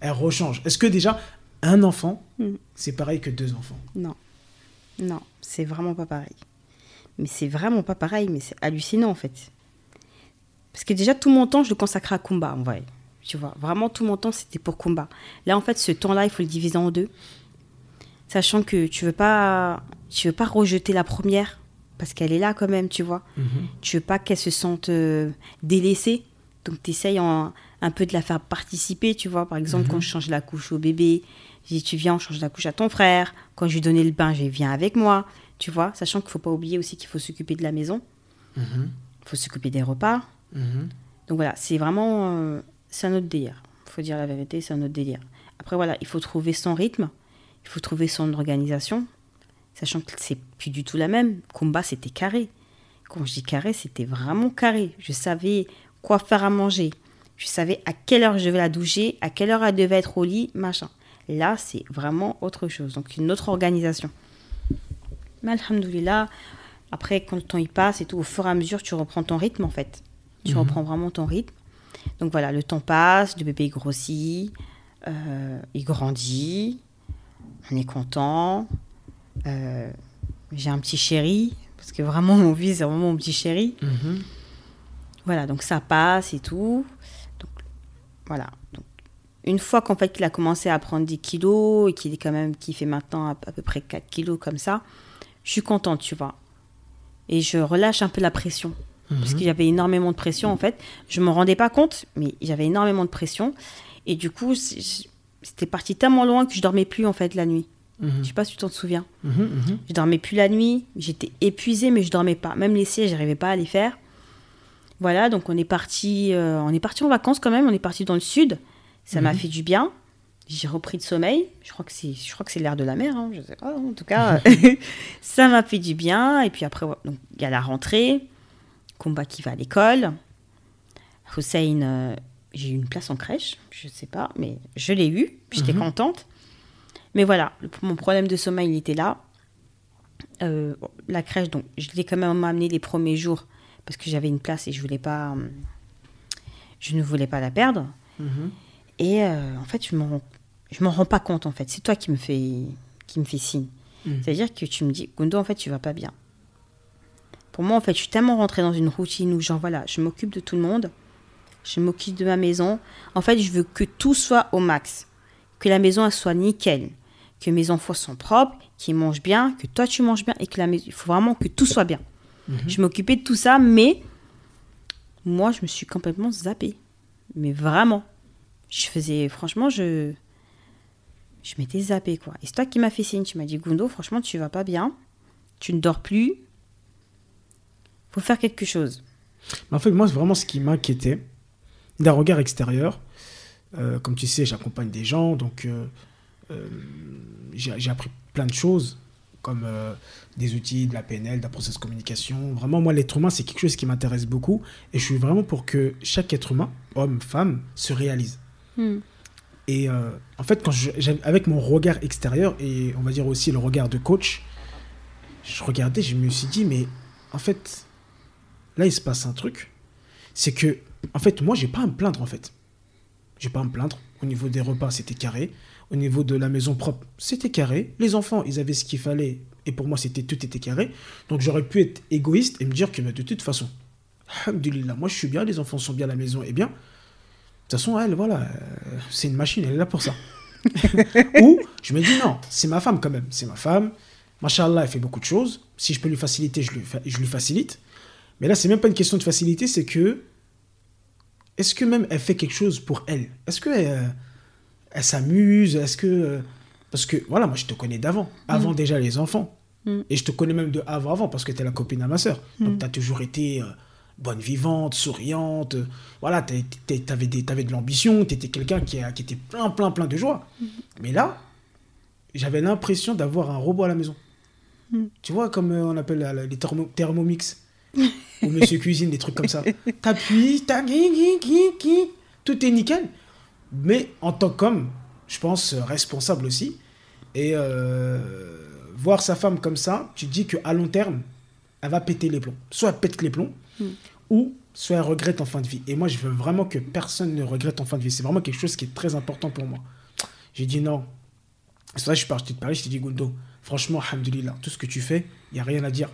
[SPEAKER 1] elle rechange Est-ce que déjà, un enfant,
[SPEAKER 2] Mm.
[SPEAKER 1] c'est pareil que deux enfants?
[SPEAKER 2] Non. Non, c'est vraiment pas pareil. Mais c'est vraiment pas pareil, mais c'est hallucinant en fait. Parce que déjà, tout mon temps, je le consacrais à combat, en vrai. Tu vois, vraiment, tout mon temps, c'était pour combat. Là, en fait, ce temps-là, il faut le diviser en deux. Sachant que tu veux pas, tu veux pas rejeter la première, parce qu'elle est là quand même, tu vois. Tu veux pas qu'elle se sente euh, délaissée. Donc, tu essayes un peu de la faire participer, tu vois. Par exemple, quand je change la couche au bébé, je dis, tu viens, on change la couche à ton frère. Quand je lui donnais le bain, je dis, viens avec moi. Tu vois, sachant qu'il faut pas oublier aussi qu'il faut s'occuper de la maison.
[SPEAKER 1] Mhm.
[SPEAKER 2] Il faut s'occuper des repas.
[SPEAKER 1] Mhm.
[SPEAKER 2] Donc voilà, c'est vraiment... euh, c'est un autre délire. Il faut dire la vérité, c'est un autre délire. Après, voilà, il faut trouver son rythme. Il faut trouver son organisation. Sachant que c'est plus du tout la même. Combat, c'était carré. Quand je dis carré, c'était vraiment carré. Je savais quoi faire à manger. Je savais à quelle heure je devais la doucher, à quelle heure elle devait être au lit, machin. Là, c'est vraiment autre chose. Donc, une autre organisation. Mais alhamdoulilah, après, quand le temps y passe et tout, au fur et à mesure, tu reprends ton rythme, en fait. Tu reprends vraiment ton rythme. Donc voilà, le temps passe, le bébé il grossit, euh, il grandit, on est content. Euh, J'ai un petit chéri, parce que vraiment, mon fils, c'est vraiment mon petit chéri.
[SPEAKER 1] Mhm.
[SPEAKER 2] Voilà, donc ça passe et tout. Voilà. Donc, une fois qu'en fait qu'il a commencé à prendre des kilos et qu'il est quand même, qui fait maintenant à, à peu près 4 kilos comme ça, je suis contente, tu vois. Et je relâche un peu la pression. Parce qu'il y avait énormément de pression, en fait. Je ne me rendais pas compte, mais j'avais énormément de pression. Et du coup, c'était parti tellement loin que je dormais plus, en fait, la nuit. Je sais pas si tu t'en souviens.
[SPEAKER 1] Mhm, mhm.
[SPEAKER 2] Je dormais plus la nuit. J'étais épuisée, mais je dormais pas. Même les sièges, j'arrivais pas à les faire. Voilà, donc on est parti, euh, on est parti en vacances quand même. On est parti dans le sud. Ça m'a fait du bien. J'ai repris de sommeil. Je crois que c'est, je crois que c'est l'air de la mer. hein, je sais pas. En tout cas, ça m'a fait du bien. Et puis après, il y a la rentrée. Combat qui va à l'école. Hussein, euh, j'ai eu une place en crèche. Je sais pas, mais je l'ai eu. J'étais contente. Mais voilà, le- mon problème de sommeil, il était là. Euh, la crèche, donc, je l'ai quand même amené les premiers jours parce que j'avais une place et je voulais pas, je ne voulais pas la perdre.
[SPEAKER 1] Mhm.
[SPEAKER 2] Et euh, en fait, je m'en, je m'en rends pas compte en fait. C'est toi qui me fais, qui me fait signe.
[SPEAKER 1] Mhm.
[SPEAKER 2] C'est-à-dire que tu me dis, Gundo, en fait, tu vas pas bien. Pour moi, en fait, je suis tellement rentrée dans une routine où, genre, voilà, je m'occupe de tout le monde, je m'occupe de ma maison. En fait, je veux que tout soit au max, que la maison elle soit nickel, que mes enfants sont propres, qu'ils mangent bien, que toi tu manges bien et que la maison, il faut vraiment que tout soit bien. Je m'occupais de tout ça, mais moi, je me suis complètement zappée. Mais vraiment. Je faisais, franchement, je. Je m'étais zappée, quoi. Et c'est toi qui m'as fait signe. Tu m'as dit, Gundo, franchement, tu vas pas bien. Tu ne dors plus. Faut faire quelque chose.
[SPEAKER 1] Mais En fait, moi, c'est vraiment ce qui m'inquiétait, d'un regard extérieur. euh, comme tu sais, j'accompagne des gens, donc euh, euh, j'ai appris plein de choses, comme euh, des outils, de la PNL, de la process communication. Vraiment, moi, l'être humain, c'est quelque chose qui m'intéresse beaucoup. Et je suis vraiment pour que chaque être humain, homme, femme, se réalise. Et euh, en fait, quand je, avec mon regard extérieur et on va dire aussi le regard de coach, je regardais, je me suis dit, mais en fait, là, il se passe un truc. C'est que, en fait, moi, j'ai pas à me plaindre, en fait. J'ai pas à me plaindre. Au niveau des repas, c'était carré. Au niveau de la maison propre, c'était carré. Les enfants, ils avaient ce qu'il fallait. Et pour moi, c'était tout était carré. Donc, j'aurais pu être égoïste et me dire que bah, de toute façon, alhamdoulilah, moi, je suis bien, les enfants sont bien, la maison est bien. De toute façon, elle, voilà, euh, c'est une machine, elle est là pour ça. Ou je me dis non, c'est ma femme quand même, c'est ma femme. Machallah, elle fait beaucoup de choses. Si je peux lui faciliter, je lui, fa- je lui facilite. Mais là, c'est même pas une question de facilité, c'est que est-ce que même elle fait quelque chose pour elle? Est-ce que elle, elle s'amuse Est-ce que euh, parce que voilà, moi je te connais d'avant, avant déjà les enfants,
[SPEAKER 2] Mm.
[SPEAKER 1] et je te connais même de avant avant parce que tu es la copine à ma sœur. Donc tu as toujours été euh, bonne vivante, souriante. euh, voilà, tu avais, de l'ambition, tu étais quelqu'un qui, était plein, plein, plein de joie. Mais là, j'avais l'impression d'avoir un robot à la maison. Tu vois, comme euh, on appelle la- la- les thermo- thermomix. ou Monsieur Cuisine, des trucs comme ça. T'appuies, t'as gui, gui, gui, gui, tout est nickel. Mais en tant qu'homme, je pense euh, responsable aussi. Et euh, voir sa femme comme ça, tu te dis qu'à long terme, elle va péter les plombs. Soit elle pète les plombs, ou soit elle regrette en fin de vie. Et moi, je veux vraiment que personne ne regrette en fin de vie. C'est vraiment quelque chose qui est très important pour moi. J'ai dit non. C'est vrai, je suis parti de Paris, je t'ai dit, Gundo, franchement, alhamdoulilah, tout ce que tu fais, il n'y a rien à dire.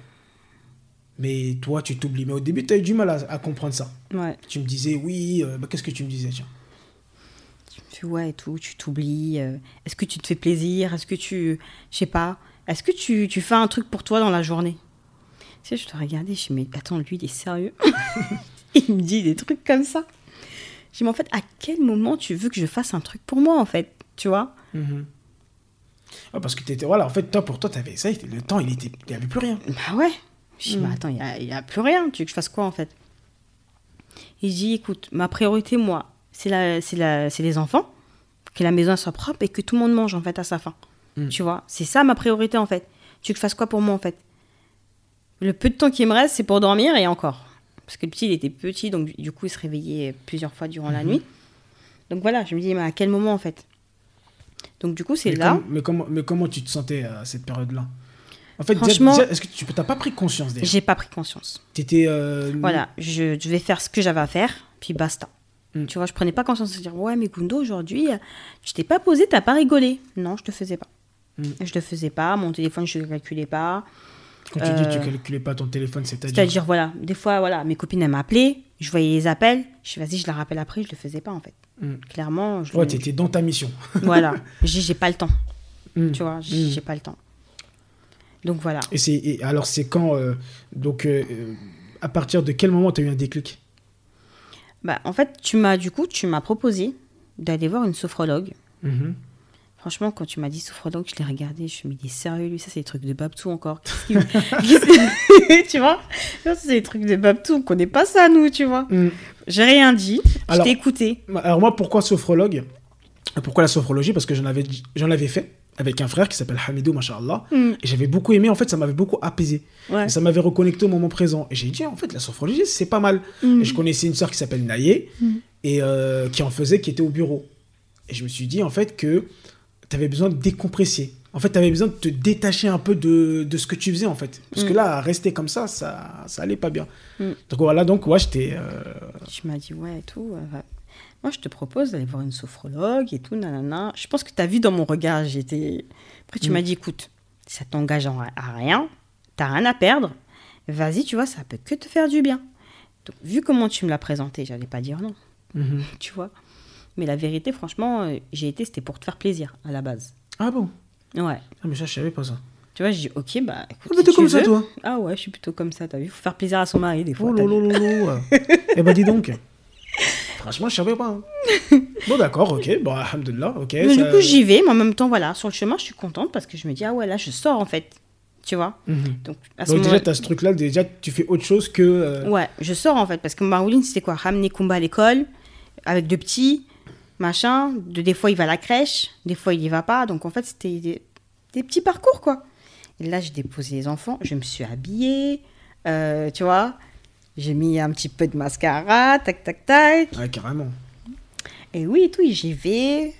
[SPEAKER 1] Mais toi, tu t'oublies. Mais au début, tu as eu du mal à, à comprendre ça.
[SPEAKER 2] Ouais.
[SPEAKER 1] Tu me disais, oui, euh, bah, qu'est-ce que tu me disais, tiens?
[SPEAKER 2] Tu vois et tout, tu t'oublies. euh, Est-ce que tu te fais plaisir Est-ce que tu. Je sais pas. Est-ce que tu, tu fais un truc pour toi dans la journée? Tu sais, je te regardais, je me dis, mais attends, lui, il est sérieux? Il me dit des trucs comme ça. Je dis, mais en fait, à quel moment tu veux que je fasse un truc pour moi, en fait? Tu vois?
[SPEAKER 1] Ah, Parce que tu étais, voilà, en fait, toi, pour toi, tu avais ça, le temps, il était, il n'y avait plus rien.
[SPEAKER 2] Bah ouais. Je dis, mais attends, il n'y a plus rien. Tu veux que je fasse quoi, en fait? Il dit, écoute, ma priorité, moi, c'est les enfants, que la maison soit propre et que tout le monde mange, en fait, à sa faim.
[SPEAKER 1] Mm.
[SPEAKER 2] Tu vois C'est ça, ma priorité, en fait. Tu veux que je fasse quoi pour moi, en fait? Le peu de temps qui me reste, c'est pour dormir et encore. Parce que le petit, il était petit, donc du coup, il se réveillait plusieurs fois durant la nuit. Donc voilà, je me dis, mais à quel moment, en fait? Donc du coup, c'est là.
[SPEAKER 1] mais, comment, mais comment tu te sentais à cette période-là? En fait,
[SPEAKER 2] Franchement-
[SPEAKER 1] est-ce que tu n'as pas pris conscience déjà?
[SPEAKER 2] J'ai pas pris conscience.
[SPEAKER 1] T'étais. euh,
[SPEAKER 2] Voilà, je, je vais faire ce que j'avais à faire, puis basta.
[SPEAKER 1] Mm.
[SPEAKER 2] Tu vois, je prenais pas conscience de dire ouais, mais Gundo, aujourd'hui, euh, je t'ai pas posé, t'as pas rigolé. Non, je te faisais pas.
[SPEAKER 1] Mm.
[SPEAKER 2] Je le faisais pas, mon téléphone, je le calculais pas.
[SPEAKER 1] Quand tu dis que
[SPEAKER 2] euh,
[SPEAKER 1] tu calculais pas ton téléphone, c'est-à-dire.
[SPEAKER 2] C'est-à-dire, voilà, des fois, voilà, mes copines, elles m'appelaient, je voyais les appels, je dis vas-y, je la rappelle après, je le faisais pas en fait.
[SPEAKER 1] Mm.
[SPEAKER 2] Clairement, je
[SPEAKER 1] Ouais, t'étais dans ta mission.
[SPEAKER 2] voilà. J'ai j'ai pas le temps,
[SPEAKER 1] Mm.
[SPEAKER 2] tu vois, j'ai pas le temps. Donc voilà.
[SPEAKER 1] Et c'est et alors c'est quand euh, donc euh, euh, à partir de quel moment tu as eu un déclic?
[SPEAKER 2] Bah, en fait, tu m'as du coup, tu m'as proposé d'aller voir une sophrologue.
[SPEAKER 1] Mhm.
[SPEAKER 2] Franchement, quand tu m'as dit sophrologue, je l'ai regardé, je me dis, sérieux, lui, ça, c'est des trucs de Babtou encore. Tu vois? Ça, c'est des trucs de Babtou, on connaît pas ça, nous, tu vois.
[SPEAKER 1] Mm.
[SPEAKER 2] J'ai rien dit, je
[SPEAKER 1] Alors-
[SPEAKER 2] t'ai écouté.
[SPEAKER 1] Alors moi pourquoi sophrologue? Pourquoi la sophrologie? Parce que j'en avais j'en avais fait avec un frère qui s'appelle Hamidou machallah
[SPEAKER 2] Mm.
[SPEAKER 1] et j'avais beaucoup aimé en fait ça m'avait beaucoup apaisé
[SPEAKER 2] Ouais.
[SPEAKER 1] et ça m'avait reconnecté au moment présent et j'ai dit en fait la sophrologie c'est pas mal
[SPEAKER 2] Mm.
[SPEAKER 1] et je connaissais une sœur qui s'appelle Naye et euh, qui en faisait qui était au bureau et je me suis dit en fait que tu avais besoin de décompresser en fait tu avais besoin de te détacher un peu de, de ce que tu faisais en fait parce que
[SPEAKER 2] Mm.
[SPEAKER 1] là rester comme ça ça ça allait pas bien
[SPEAKER 2] Mm.
[SPEAKER 1] donc voilà donc ouais j'étais euh,
[SPEAKER 2] Tu m'as dit, ouais, et tout. euh, Moi, je te propose d'aller voir une sophrologue et tout, nanana. Je pense que tu as vu dans mon regard, j'étais. Après, tu
[SPEAKER 1] Mm.
[SPEAKER 2] m'as dit, écoute, ça t'engage en- à rien, t'as rien à perdre. Vas-y, tu vois, ça peut que te faire du bien. Donc, vu comment tu me l'as présenté, j'allais pas dire non,
[SPEAKER 1] mhm.
[SPEAKER 2] tu vois. Mais la vérité, franchement, euh, j'ai été, c'était pour te faire plaisir à la base.
[SPEAKER 1] ah bon?
[SPEAKER 2] Ouais.
[SPEAKER 1] ah mais ça je savais pas ça
[SPEAKER 2] Tu vois, j'ai dit, ok, bah. Écoute,
[SPEAKER 1] Ah,
[SPEAKER 2] si
[SPEAKER 1] comme ça, toi
[SPEAKER 2] Ah ouais, je suis plutôt comme ça, t'as vu. Faut faire plaisir à son mari des fois.
[SPEAKER 1] Oh là là là. Eh ben dis donc. Franchement, je savais pas. hein. Bon, d'accord, ok. Bon, alhamdoulilah, ok.
[SPEAKER 2] Mais
[SPEAKER 1] ça-
[SPEAKER 2] du coup, j'y vais, mais en même temps, voilà, sur le chemin, je suis contente parce que je me dis, ah ouais, là, je sors en fait. Tu vois
[SPEAKER 1] Mhm.
[SPEAKER 2] Donc, à ce
[SPEAKER 1] Donc, déjà, tu as ce truc-là, déjà, tu fais autre chose que. euh,
[SPEAKER 2] Ouais, je sors en fait parce que Marouline, c'était quoi? Ramener Kumba à l'école avec deux petits, machin. De, des fois, il va à la crèche, des fois, il y va pas. Donc, en fait, c'était des, des petits parcours, quoi. Et là, j'ai déposé les enfants, je me suis habillée, euh, tu vois. J'ai mis un petit peu de mascara, tac, tac, tac.
[SPEAKER 1] Ouais, carrément.
[SPEAKER 2] Et oui, et tout, et j'y vais.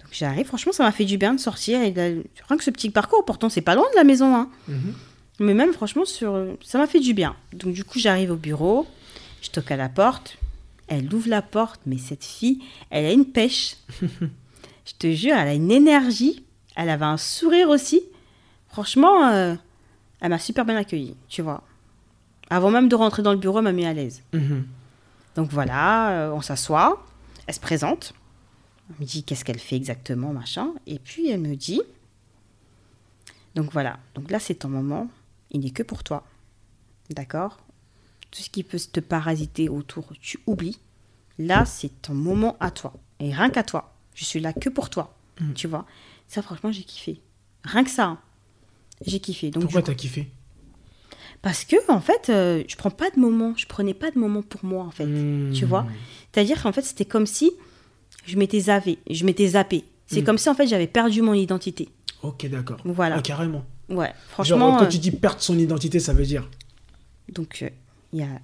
[SPEAKER 2] Donc j'arrive, franchement, ça m'a fait du bien de sortir. Et de- rien que ce petit parcours, pourtant, c'est pas loin de la maison. Hein.
[SPEAKER 1] Mhm.
[SPEAKER 2] Mais même, franchement, sur... ça m'a fait du bien. Donc du coup, j'arrive au bureau, je toque à la porte. Elle ouvre la porte, mais cette fille, elle a une pêche. je te jure, elle a une énergie. Elle avait un sourire aussi. Franchement, euh, elle m'a super bien accueillie, tu vois. Avant même de rentrer dans le bureau, elle m'a mis à l'aise.
[SPEAKER 1] Mhm.
[SPEAKER 2] Donc voilà, euh, on s'assoit, elle se présente, elle me dit qu'est-ce qu'elle fait exactement, machin, et puis elle me dit, donc voilà, donc là c'est ton moment, il n'est que pour toi, d'accord? Tout ce qui peut te parasiter autour, tu oublies. Là c'est ton moment à toi, et rien qu'à toi. Je suis là que pour toi,
[SPEAKER 1] Mm.
[SPEAKER 2] tu vois? Ça franchement j'ai kiffé, rien que ça, hein. j'ai kiffé. Donc
[SPEAKER 1] Pourquoi t'as kiffé?
[SPEAKER 2] Parce que en fait, euh, je prends pas de moment, je prenais pas de moment pour moi en fait.
[SPEAKER 1] Hmm.
[SPEAKER 2] Tu vois? C'est-à-dire qu'en fait, c'était comme si je m'étais zappé, je m'étais zappé. C'est
[SPEAKER 1] Mm.
[SPEAKER 2] comme si en fait j'avais perdu mon identité.
[SPEAKER 1] Ok, d'accord.
[SPEAKER 2] Voilà.
[SPEAKER 1] Ah, carrément.
[SPEAKER 2] Ouais,
[SPEAKER 1] Genre,
[SPEAKER 2] franchement.
[SPEAKER 1] quand
[SPEAKER 2] euh,
[SPEAKER 1] tu dis perdre son identité, ça veut dire.
[SPEAKER 2] Donc euh, il y a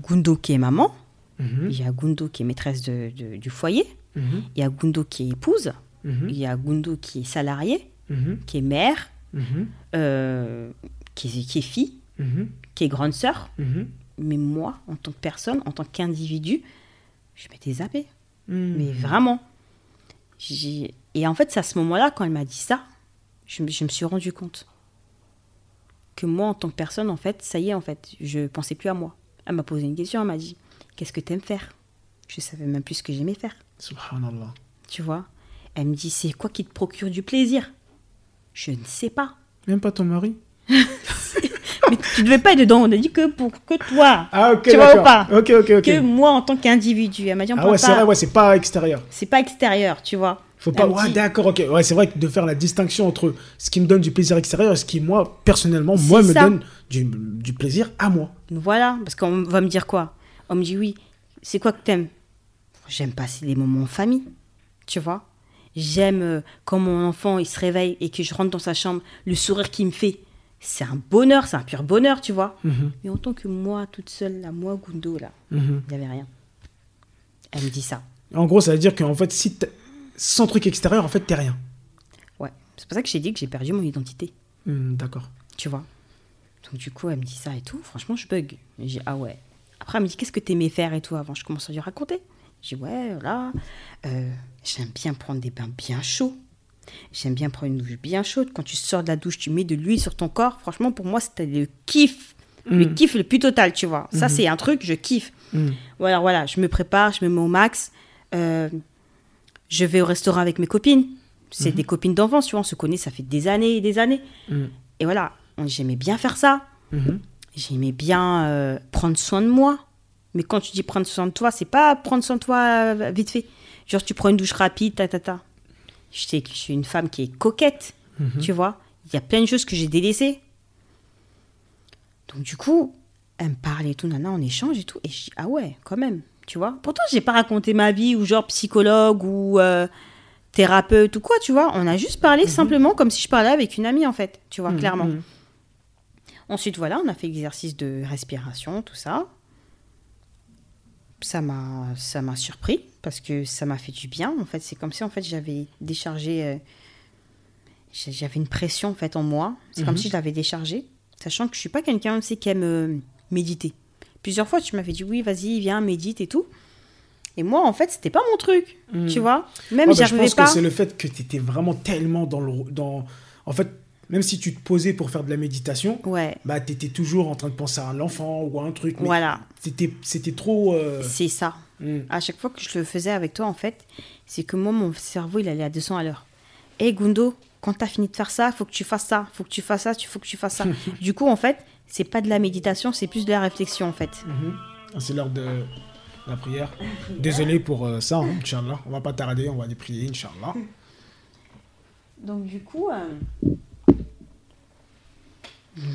[SPEAKER 2] Gundo qui est maman,
[SPEAKER 1] Mhm.
[SPEAKER 2] il y a Gundo qui est maîtresse de- de- du foyer,
[SPEAKER 1] Mhm.
[SPEAKER 2] il y a Gundo qui est épouse,
[SPEAKER 1] Mhm.
[SPEAKER 2] il y a Gundo qui est salarié,
[SPEAKER 1] Mhm.
[SPEAKER 2] qui est mère, euh, qui, est, qui est fille,
[SPEAKER 1] Mhm.
[SPEAKER 2] qui est grande sœur.
[SPEAKER 1] Mhm.
[SPEAKER 2] Mais moi, en tant que personne, en tant qu'individu, je m'étais zappée.
[SPEAKER 1] Mhm.
[SPEAKER 2] Mais vraiment. Et en fait, c'est à ce moment-là, quand elle m'a dit ça, je me, je me suis rendu compte que moi, en tant que personne, en fait, ça y est, en fait, je pensais plus à moi. Elle m'a posé une question, elle m'a dit Qu'est-ce que tu aimes faire? Je savais même plus ce que j'aimais faire,
[SPEAKER 1] Subhanallah.
[SPEAKER 2] tu vois? Elle me dit C'est quoi qui te procure du plaisir? Je ne sais pas.
[SPEAKER 1] Même pas ton mari
[SPEAKER 2] Mais tu devais pas être dedans, on a dit que pour que toi.
[SPEAKER 1] Ah,
[SPEAKER 2] Tu vois ou pas. Que moi, en tant qu'individu. Elle m'a dit On
[SPEAKER 1] Ah ouais, c'est
[SPEAKER 2] pas-
[SPEAKER 1] vrai, ouais, c'est pas extérieur.
[SPEAKER 2] c'est pas extérieur, tu vois.
[SPEAKER 1] Faut pas. Ouais, d'accord, ok. Ouais, c'est vrai que de faire la distinction entre ce qui me donne du plaisir extérieur et ce qui, moi, personnellement, moi, me donne du, du plaisir à moi.
[SPEAKER 2] Voilà, parce qu'on va me dire quoi? On me dit oui, c'est quoi que t'aimes? J'aime passer les moments en famille, tu vois. J'aime euh, quand mon enfant il se réveille et que je rentre dans sa chambre, le sourire qu'il me fait, c'est un bonheur, c'est un pur bonheur, tu vois.
[SPEAKER 1] Mhm,
[SPEAKER 2] Mais en tant que moi, toute seule, là, moi, Gundo, là,
[SPEAKER 1] mhm.
[SPEAKER 2] il n'y avait rien. Elle me dit ça.
[SPEAKER 1] En gros, ça veut dire qu'en fait, si sans truc extérieur, en fait, t'es rien.
[SPEAKER 2] Ouais. C'est pour ça que j'ai dit que j'ai perdu mon identité,
[SPEAKER 1] Hmm, d'accord.
[SPEAKER 2] tu vois. Donc du coup, elle me dit ça et tout. Franchement, je bug. J'ai ah ouais. Après, elle me dit qu'est-ce que t'aimais faire et tout avant? Je commence à lui raconter. J'ai ouais, voilà. euh, J'aime bien prendre des bains bien chauds. J'aime bien prendre une douche bien chaude. Quand tu sors de la douche, tu mets de l'huile sur ton corps. Franchement, pour moi, c'était le kiff. Le
[SPEAKER 1] Mm.
[SPEAKER 2] kiff le plus total, tu vois. Ça, c'est un truc, je kiffe.
[SPEAKER 1] Hmm.
[SPEAKER 2] Voilà, voilà, je me prépare, je me mets au max. Euh, je vais au restaurant avec mes copines. C'est
[SPEAKER 1] Mhm.
[SPEAKER 2] des copines d'enfance, tu vois, on se connaît, ça fait des années et des années.
[SPEAKER 1] Mhm.
[SPEAKER 2] Et voilà, j'aimais bien faire ça.
[SPEAKER 1] Mhm.
[SPEAKER 2] J'aimais bien euh, prendre soin de moi. Mais quand tu dis prendre soin de toi, c'est pas prendre soin de toi euh, vite fait. Genre, tu prends une douche rapide, ta ta ta. Je sais que je suis une femme qui est coquette,
[SPEAKER 1] Mhm.
[SPEAKER 2] tu vois. Il y a plein de choses que j'ai délaissées. Donc, du coup, elle me parle et tout, nana, on échange et tout. Et je dis, ah ouais, quand même, tu vois. Pourtant, j'ai pas raconté ma vie ou genre psychologue ou euh, thérapeute ou quoi, tu vois. On a juste parlé simplement comme si je parlais avec une amie, en fait, tu vois,
[SPEAKER 1] Mhm.
[SPEAKER 2] clairement.
[SPEAKER 1] Mhm.
[SPEAKER 2] Ensuite, voilà, on a fait l'exercice de respiration, tout ça. Ça m'a, ça m'a surpris parce que ça m'a fait du bien. En fait, c'est comme si en fait j'avais déchargé, euh, j'a- j'avais une pression en fait en moi. C'est comme
[SPEAKER 1] Mhm.
[SPEAKER 2] si je l'avais déchargée, sachant que je suis pas quelqu'un tu sais, qui aime euh, méditer. Plusieurs fois, tu m'avais dit oui, vas-y, viens, médite et tout. Et moi, en fait, c'était pas mon truc,
[SPEAKER 1] Mhm.
[SPEAKER 2] tu vois. Même
[SPEAKER 1] Ouais, bah,
[SPEAKER 2] j'y
[SPEAKER 1] je pense
[SPEAKER 2] pas.
[SPEAKER 1] que c'est le fait que tu étais vraiment tellement dans le. Dans... En fait, même si tu te posais pour faire de la méditation,
[SPEAKER 2] Ouais,
[SPEAKER 1] bah, tu étais toujours en train de penser à un enfant ou à un truc. Mais
[SPEAKER 2] voilà,
[SPEAKER 1] c'était, c'était trop. euh,
[SPEAKER 2] c'est ça.
[SPEAKER 1] hmm.
[SPEAKER 2] à chaque fois que je le faisais avec toi, en fait, c'est que moi, mon cerveau, il allait à 200 à l'heure. Hé, Gundo, quand t'as fini de faire ça, faut que tu fasses ça, faut que tu fasses ça, il faut que tu fasses ça. du coup, en fait, c'est pas de la méditation, c'est plus de la réflexion, en fait.
[SPEAKER 1] Mhm. Ah, C'est l'heure de la prière. Désolé pour euh, ça, hein, Inch'Allah. On va pas tarder, on va aller prier, Inch'Allah.
[SPEAKER 2] Donc, du coup,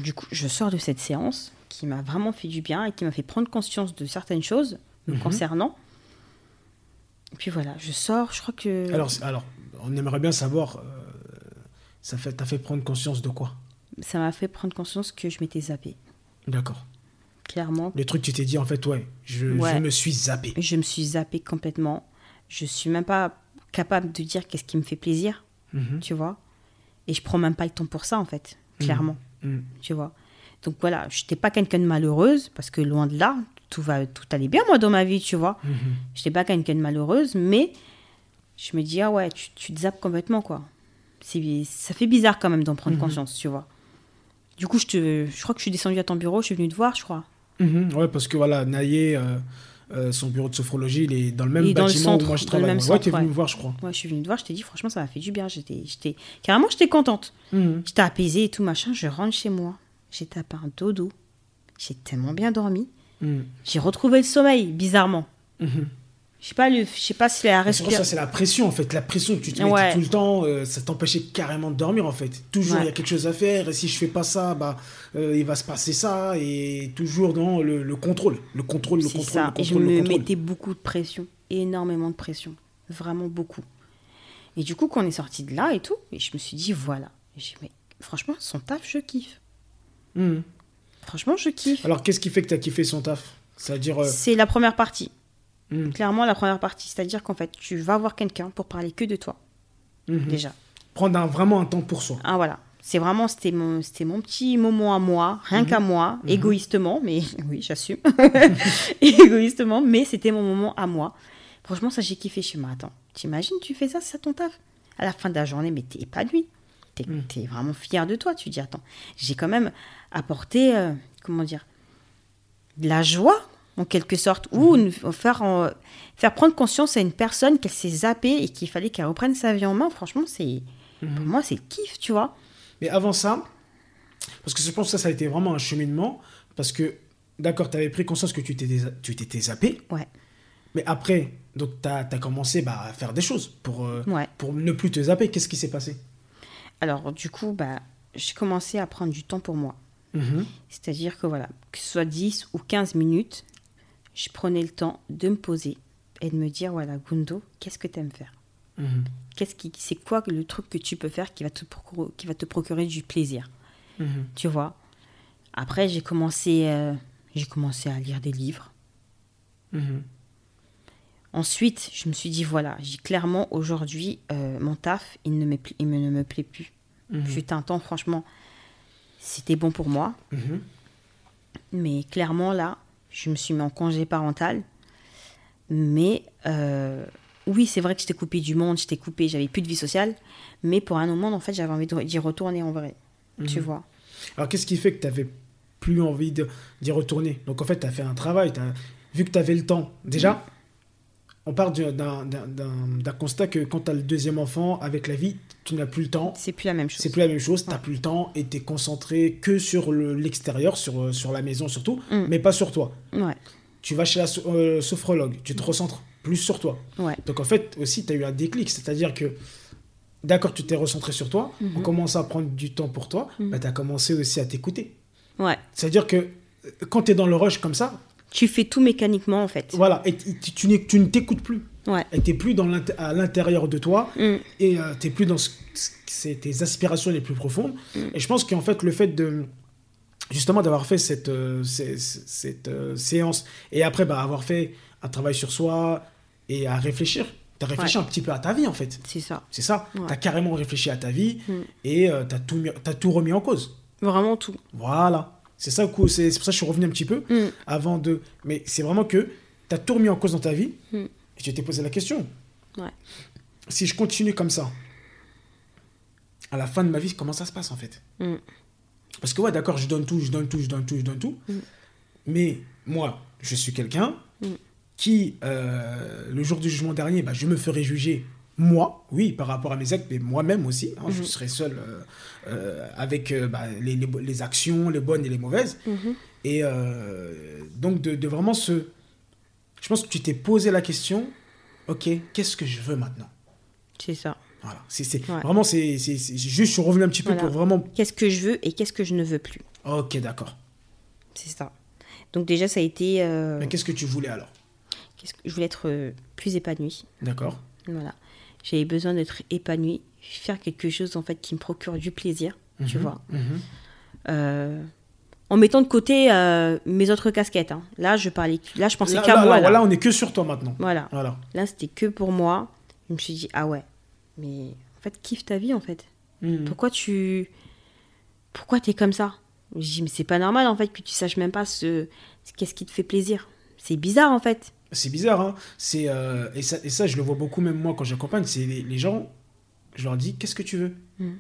[SPEAKER 2] du coup, je sors de cette séance qui m'a vraiment fait du bien et qui m'a fait prendre conscience de certaines choses me
[SPEAKER 1] Mhm.
[SPEAKER 2] concernant. Et puis voilà, je sors, je crois que...
[SPEAKER 1] Alors, alors, on aimerait bien savoir. euh, ça fait, t'as fait prendre conscience de quoi?
[SPEAKER 2] Ça m'a fait prendre conscience que je m'étais zappée.
[SPEAKER 1] D'accord.
[SPEAKER 2] Clairement,
[SPEAKER 1] Les trucs, tu t'es dit, en fait, ouais, je,
[SPEAKER 2] Ouais.
[SPEAKER 1] je me suis zappé.
[SPEAKER 2] Je me suis zappée complètement. Je suis même pas capable de dire qu'est-ce qui me fait plaisir,
[SPEAKER 1] Mhm.
[SPEAKER 2] tu vois. Et je prends même pas le temps pour ça, en fait, clairement,
[SPEAKER 1] Mhm.
[SPEAKER 2] tu vois. Donc voilà, je n'étais pas quelqu'un de malheureuse, parce que loin de là, tout, va, tout allait bien, moi, dans ma vie, tu vois.
[SPEAKER 1] Mhm.
[SPEAKER 2] Je n'étais pas quelqu'un de malheureuse, mais je me dis, ah ouais, tu, tu te zappes complètement, quoi. Ça fait bizarre quand même d'en prendre conscience, tu vois. Du coup, je, te, je crois que je suis descendue à ton bureau, je suis venue te voir, je crois.
[SPEAKER 1] Ouais, parce que voilà, Naïe, euh, euh, son bureau de sophrologie, il est dans le même
[SPEAKER 2] Il est
[SPEAKER 1] bâtiment
[SPEAKER 2] centre,
[SPEAKER 1] où moi je travaille.
[SPEAKER 2] même
[SPEAKER 1] ouais,
[SPEAKER 2] centre,
[SPEAKER 1] t'es venu
[SPEAKER 2] ouais.
[SPEAKER 1] me voir, je crois.
[SPEAKER 2] Ouais, je suis venue te voir, je t'ai dit, franchement, ça m'a fait du bien. J'étais, j'étais, carrément, j'étais contente.
[SPEAKER 1] Mhm.
[SPEAKER 2] J'étais apaisée et tout, machin. Je rentre chez moi. J'ai tapé un dodo. J'ai tellement bien dormi.
[SPEAKER 1] Mhm.
[SPEAKER 2] J'ai retrouvé le sommeil, bizarrement.
[SPEAKER 1] Mhm.
[SPEAKER 2] Je sais pas, le, je sais pas si la
[SPEAKER 1] c'est
[SPEAKER 2] respiration.
[SPEAKER 1] ça, c'est la pression en fait. La pression que tu te mettais
[SPEAKER 2] Ouais.
[SPEAKER 1] tout le temps, euh, ça t'empêchait carrément de dormir en fait. Toujours il
[SPEAKER 2] Ouais.
[SPEAKER 1] y a quelque chose à faire et si je fais pas ça, bah euh, il va se passer ça et toujours dans le, le contrôle. Le contrôle, le
[SPEAKER 2] C'est
[SPEAKER 1] contrôle,
[SPEAKER 2] ça.
[SPEAKER 1] le
[SPEAKER 2] Et je
[SPEAKER 1] contrôle,
[SPEAKER 2] me
[SPEAKER 1] contrôle.
[SPEAKER 2] mettais beaucoup de pression. Énormément de pression. Vraiment beaucoup. Et du coup, quand on est sorti de là et tout, et je me suis dit, voilà. J'ai mais franchement, son taf, je kiffe.
[SPEAKER 1] Mhm.
[SPEAKER 2] Franchement, je kiffe.
[SPEAKER 1] Alors qu'est-ce qui fait que tu as kiffé son taf? C'est-à-dire. euh,
[SPEAKER 2] C'est la première partie.
[SPEAKER 1] Mhm,
[SPEAKER 2] Clairement, la première partie. C'est-à-dire qu'en fait, tu vas voir quelqu'un pour parler que de toi,
[SPEAKER 1] mhm.
[SPEAKER 2] déjà.
[SPEAKER 1] Prendre un- vraiment un temps pour soi.
[SPEAKER 2] Ah voilà. C'est vraiment, c'était mon, c'était mon petit moment à moi, rien qu'à moi, égoïstement, mais oui, j'assume. égoïstement, mais c'était mon moment à moi. Franchement, ça, j'ai kiffé chez moi. Attends, t'imagines, tu fais ça, c'est ça ton taf? À la fin de la journée, mais t'es épanoui. T'es
[SPEAKER 1] Mm.
[SPEAKER 2] t'es vraiment fier de toi. Tu dis, attends, j'ai quand même apporté, euh, comment dire, de la joie, en quelque sorte, ou une- faire, en- faire prendre conscience à une personne qu'elle s'est zappée et qu'il fallait qu'elle reprenne sa vie en main. Franchement, c'est, pour moi, c'est le kiff, tu vois.
[SPEAKER 1] Mais avant ça, parce que je pense que ça, ça a été vraiment un cheminement, parce que, d'accord, tu avais pris conscience que tu t'étais tu t'étais zappé,
[SPEAKER 2] Ouais.
[SPEAKER 1] mais après, donc tu as, commencé bah, à faire des choses pour, euh,
[SPEAKER 2] Ouais.
[SPEAKER 1] pour ne plus te zapper. Qu'est-ce qui s'est passé?
[SPEAKER 2] Alors, du coup, bah, j'ai commencé à prendre du temps pour moi.
[SPEAKER 1] Mhm.
[SPEAKER 2] C'est-à-dire que voilà, que ce soit 10 ou 15 minutes, je prenais le temps de me poser et de me dire voilà, Gundo, qu'est-ce que tu aimes faire?
[SPEAKER 1] Mhm.
[SPEAKER 2] Qu'est-ce qui, c'est quoi le truc que tu peux faire qui va te procurer, qui va te procurer du plaisir?
[SPEAKER 1] Mhm.
[SPEAKER 2] Tu vois? Après, j'ai commencé, euh, j'ai commencé à lire des livres.
[SPEAKER 1] Mhm.
[SPEAKER 2] Ensuite, je me suis dit voilà, j'ai clairement aujourd'hui euh, mon taf, il ne me, il me- ne me plaît plus. Fut un temps, franchement, c'était bon pour moi. Mais clairement, là, je me suis mis en congé parental. Mais euh, oui, c'est vrai que j'étais coupée du monde, j'étais coupée, j'avais plus de vie sociale. Mais pour un moment, en fait, j'avais envie d'y retourner en vrai. Tu
[SPEAKER 1] Mhm.
[SPEAKER 2] vois
[SPEAKER 1] Alors, qu'est-ce qui fait que tu n'avais plus envie d'y retourner? Donc, en fait, tu as fait un travail. t'as- Vu que tu avais le temps, déjà, on part du- d'un constat que quand tu as le deuxième enfant, avec la vie, tu n'as plus le temps.
[SPEAKER 2] C'est plus la même chose.
[SPEAKER 1] C'est plus la même chose, tu n'as
[SPEAKER 2] Ouais.
[SPEAKER 1] plus le temps et tu es concentré que sur le- l'extérieur, sur, euh, sur la maison surtout,
[SPEAKER 2] Mm.
[SPEAKER 1] mais pas sur toi.
[SPEAKER 2] Ouais,
[SPEAKER 1] Tu vas chez la so- euh, sophrologue, tu te recentres plus sur toi.
[SPEAKER 2] ouais.
[SPEAKER 1] Donc en fait, aussi, tu as eu un déclic, c'est-à-dire que, d'accord, tu t'es recentré sur toi,
[SPEAKER 2] Mhm.
[SPEAKER 1] on commence à prendre du temps pour toi,
[SPEAKER 2] Mhm.
[SPEAKER 1] bah, tu as commencé aussi à t'écouter.
[SPEAKER 2] Ouais.
[SPEAKER 1] C'est-à-dire que euh, quand tu es dans le rush comme ça,
[SPEAKER 2] Tu fais tout mécaniquement, en fait.
[SPEAKER 1] voilà, et tu, tu n'es- tu ne t'écoutes plus.
[SPEAKER 2] Ouais.
[SPEAKER 1] Et tu plus dans à l'intérieur de toi
[SPEAKER 2] Mm.
[SPEAKER 1] et tu n'es plus dans ce- ce- c'est tes aspirations les plus profondes.
[SPEAKER 2] Mm.
[SPEAKER 1] Et je pense qu'en fait, le fait de justement d'avoir fait cette, euh, cette euh, séance et après bah, avoir fait un travail sur soi et à réfléchir, tu as réfléchi un petit peu à ta vie en fait.
[SPEAKER 2] C'est ça.
[SPEAKER 1] C'est ça,
[SPEAKER 2] Ouais.
[SPEAKER 1] tu as carrément réfléchi à ta vie
[SPEAKER 2] Mm.
[SPEAKER 1] et tu as, t'as tout remis en cause.
[SPEAKER 2] Vraiment tout.
[SPEAKER 1] Voilà. C'est ça, c'est c'est pour ça que je suis revenu un petit peu
[SPEAKER 2] Mm.
[SPEAKER 1] avant de. Mais c'est vraiment que tu as tout remis en cause dans ta vie
[SPEAKER 2] Mm.
[SPEAKER 1] et tu t'es posé la question.
[SPEAKER 2] Ouais.
[SPEAKER 1] Si je continue comme ça, à la fin de ma vie, comment ça se passe en fait?
[SPEAKER 2] Mm.
[SPEAKER 1] Parce que ouais, d'accord, je donne tout, je donne tout, je donne tout, je donne tout. Mais moi, je suis quelqu'un qui, euh, le jour du jugement dernier, bah, je me ferai juger moi, oui, par rapport à mes actes, mais moi-même aussi. hein, Je
[SPEAKER 2] Mhm.
[SPEAKER 1] serai seul euh, euh, avec euh, bah, les, les, les actions, les bonnes et les mauvaises.
[SPEAKER 2] Mhm.
[SPEAKER 1] Et donc, de, de vraiment se. Je pense que tu t'es posé la question ok, qu'est-ce que je veux maintenant?
[SPEAKER 2] C'est ça.
[SPEAKER 1] Voilà. C'est,
[SPEAKER 2] Ouais.
[SPEAKER 1] Vraiment, c'est, juste, je suis revenu un petit peu
[SPEAKER 2] Voilà.
[SPEAKER 1] pour vraiment.
[SPEAKER 2] Qu'est-ce que je veux et qu'est-ce que je ne veux plus?
[SPEAKER 1] Ok, d'accord.
[SPEAKER 2] C'est ça. Donc déjà, ça a été...
[SPEAKER 1] Mais qu'est-ce que tu voulais alors?
[SPEAKER 2] que- je voulais être plus épanouie.
[SPEAKER 1] D'accord.
[SPEAKER 2] Voilà. J'avais besoin d'être épanouie, faire quelque chose en fait qui me procure du plaisir, tu
[SPEAKER 1] Mhm,
[SPEAKER 2] vois.
[SPEAKER 1] mhm.
[SPEAKER 2] Euh, en mettant de côté euh, mes autres casquettes. hein. Là, je parlais, là, je pensais qu'à moi.
[SPEAKER 1] là, on est que sur toi maintenant.
[SPEAKER 2] Voilà.
[SPEAKER 1] Voilà.
[SPEAKER 2] Là, c'était que pour moi. Je me suis dit, ah ouais, mais en fait, kiffe ta vie en fait.
[SPEAKER 1] Mhm.
[SPEAKER 2] Pourquoi tu. Pourquoi t'es comme ça? Je dis, mais c'est pas normal en fait que tu saches même pas ce... ce- qu'est-ce qui te fait plaisir. C'est bizarre en fait.
[SPEAKER 1] C'est bizarre, hein. C'est, euh, et, ça, et ça, je le vois beaucoup, même moi, quand j'accompagne, c'est les, les gens, je leur dis, qu'est-ce que tu veux?
[SPEAKER 2] Mhm.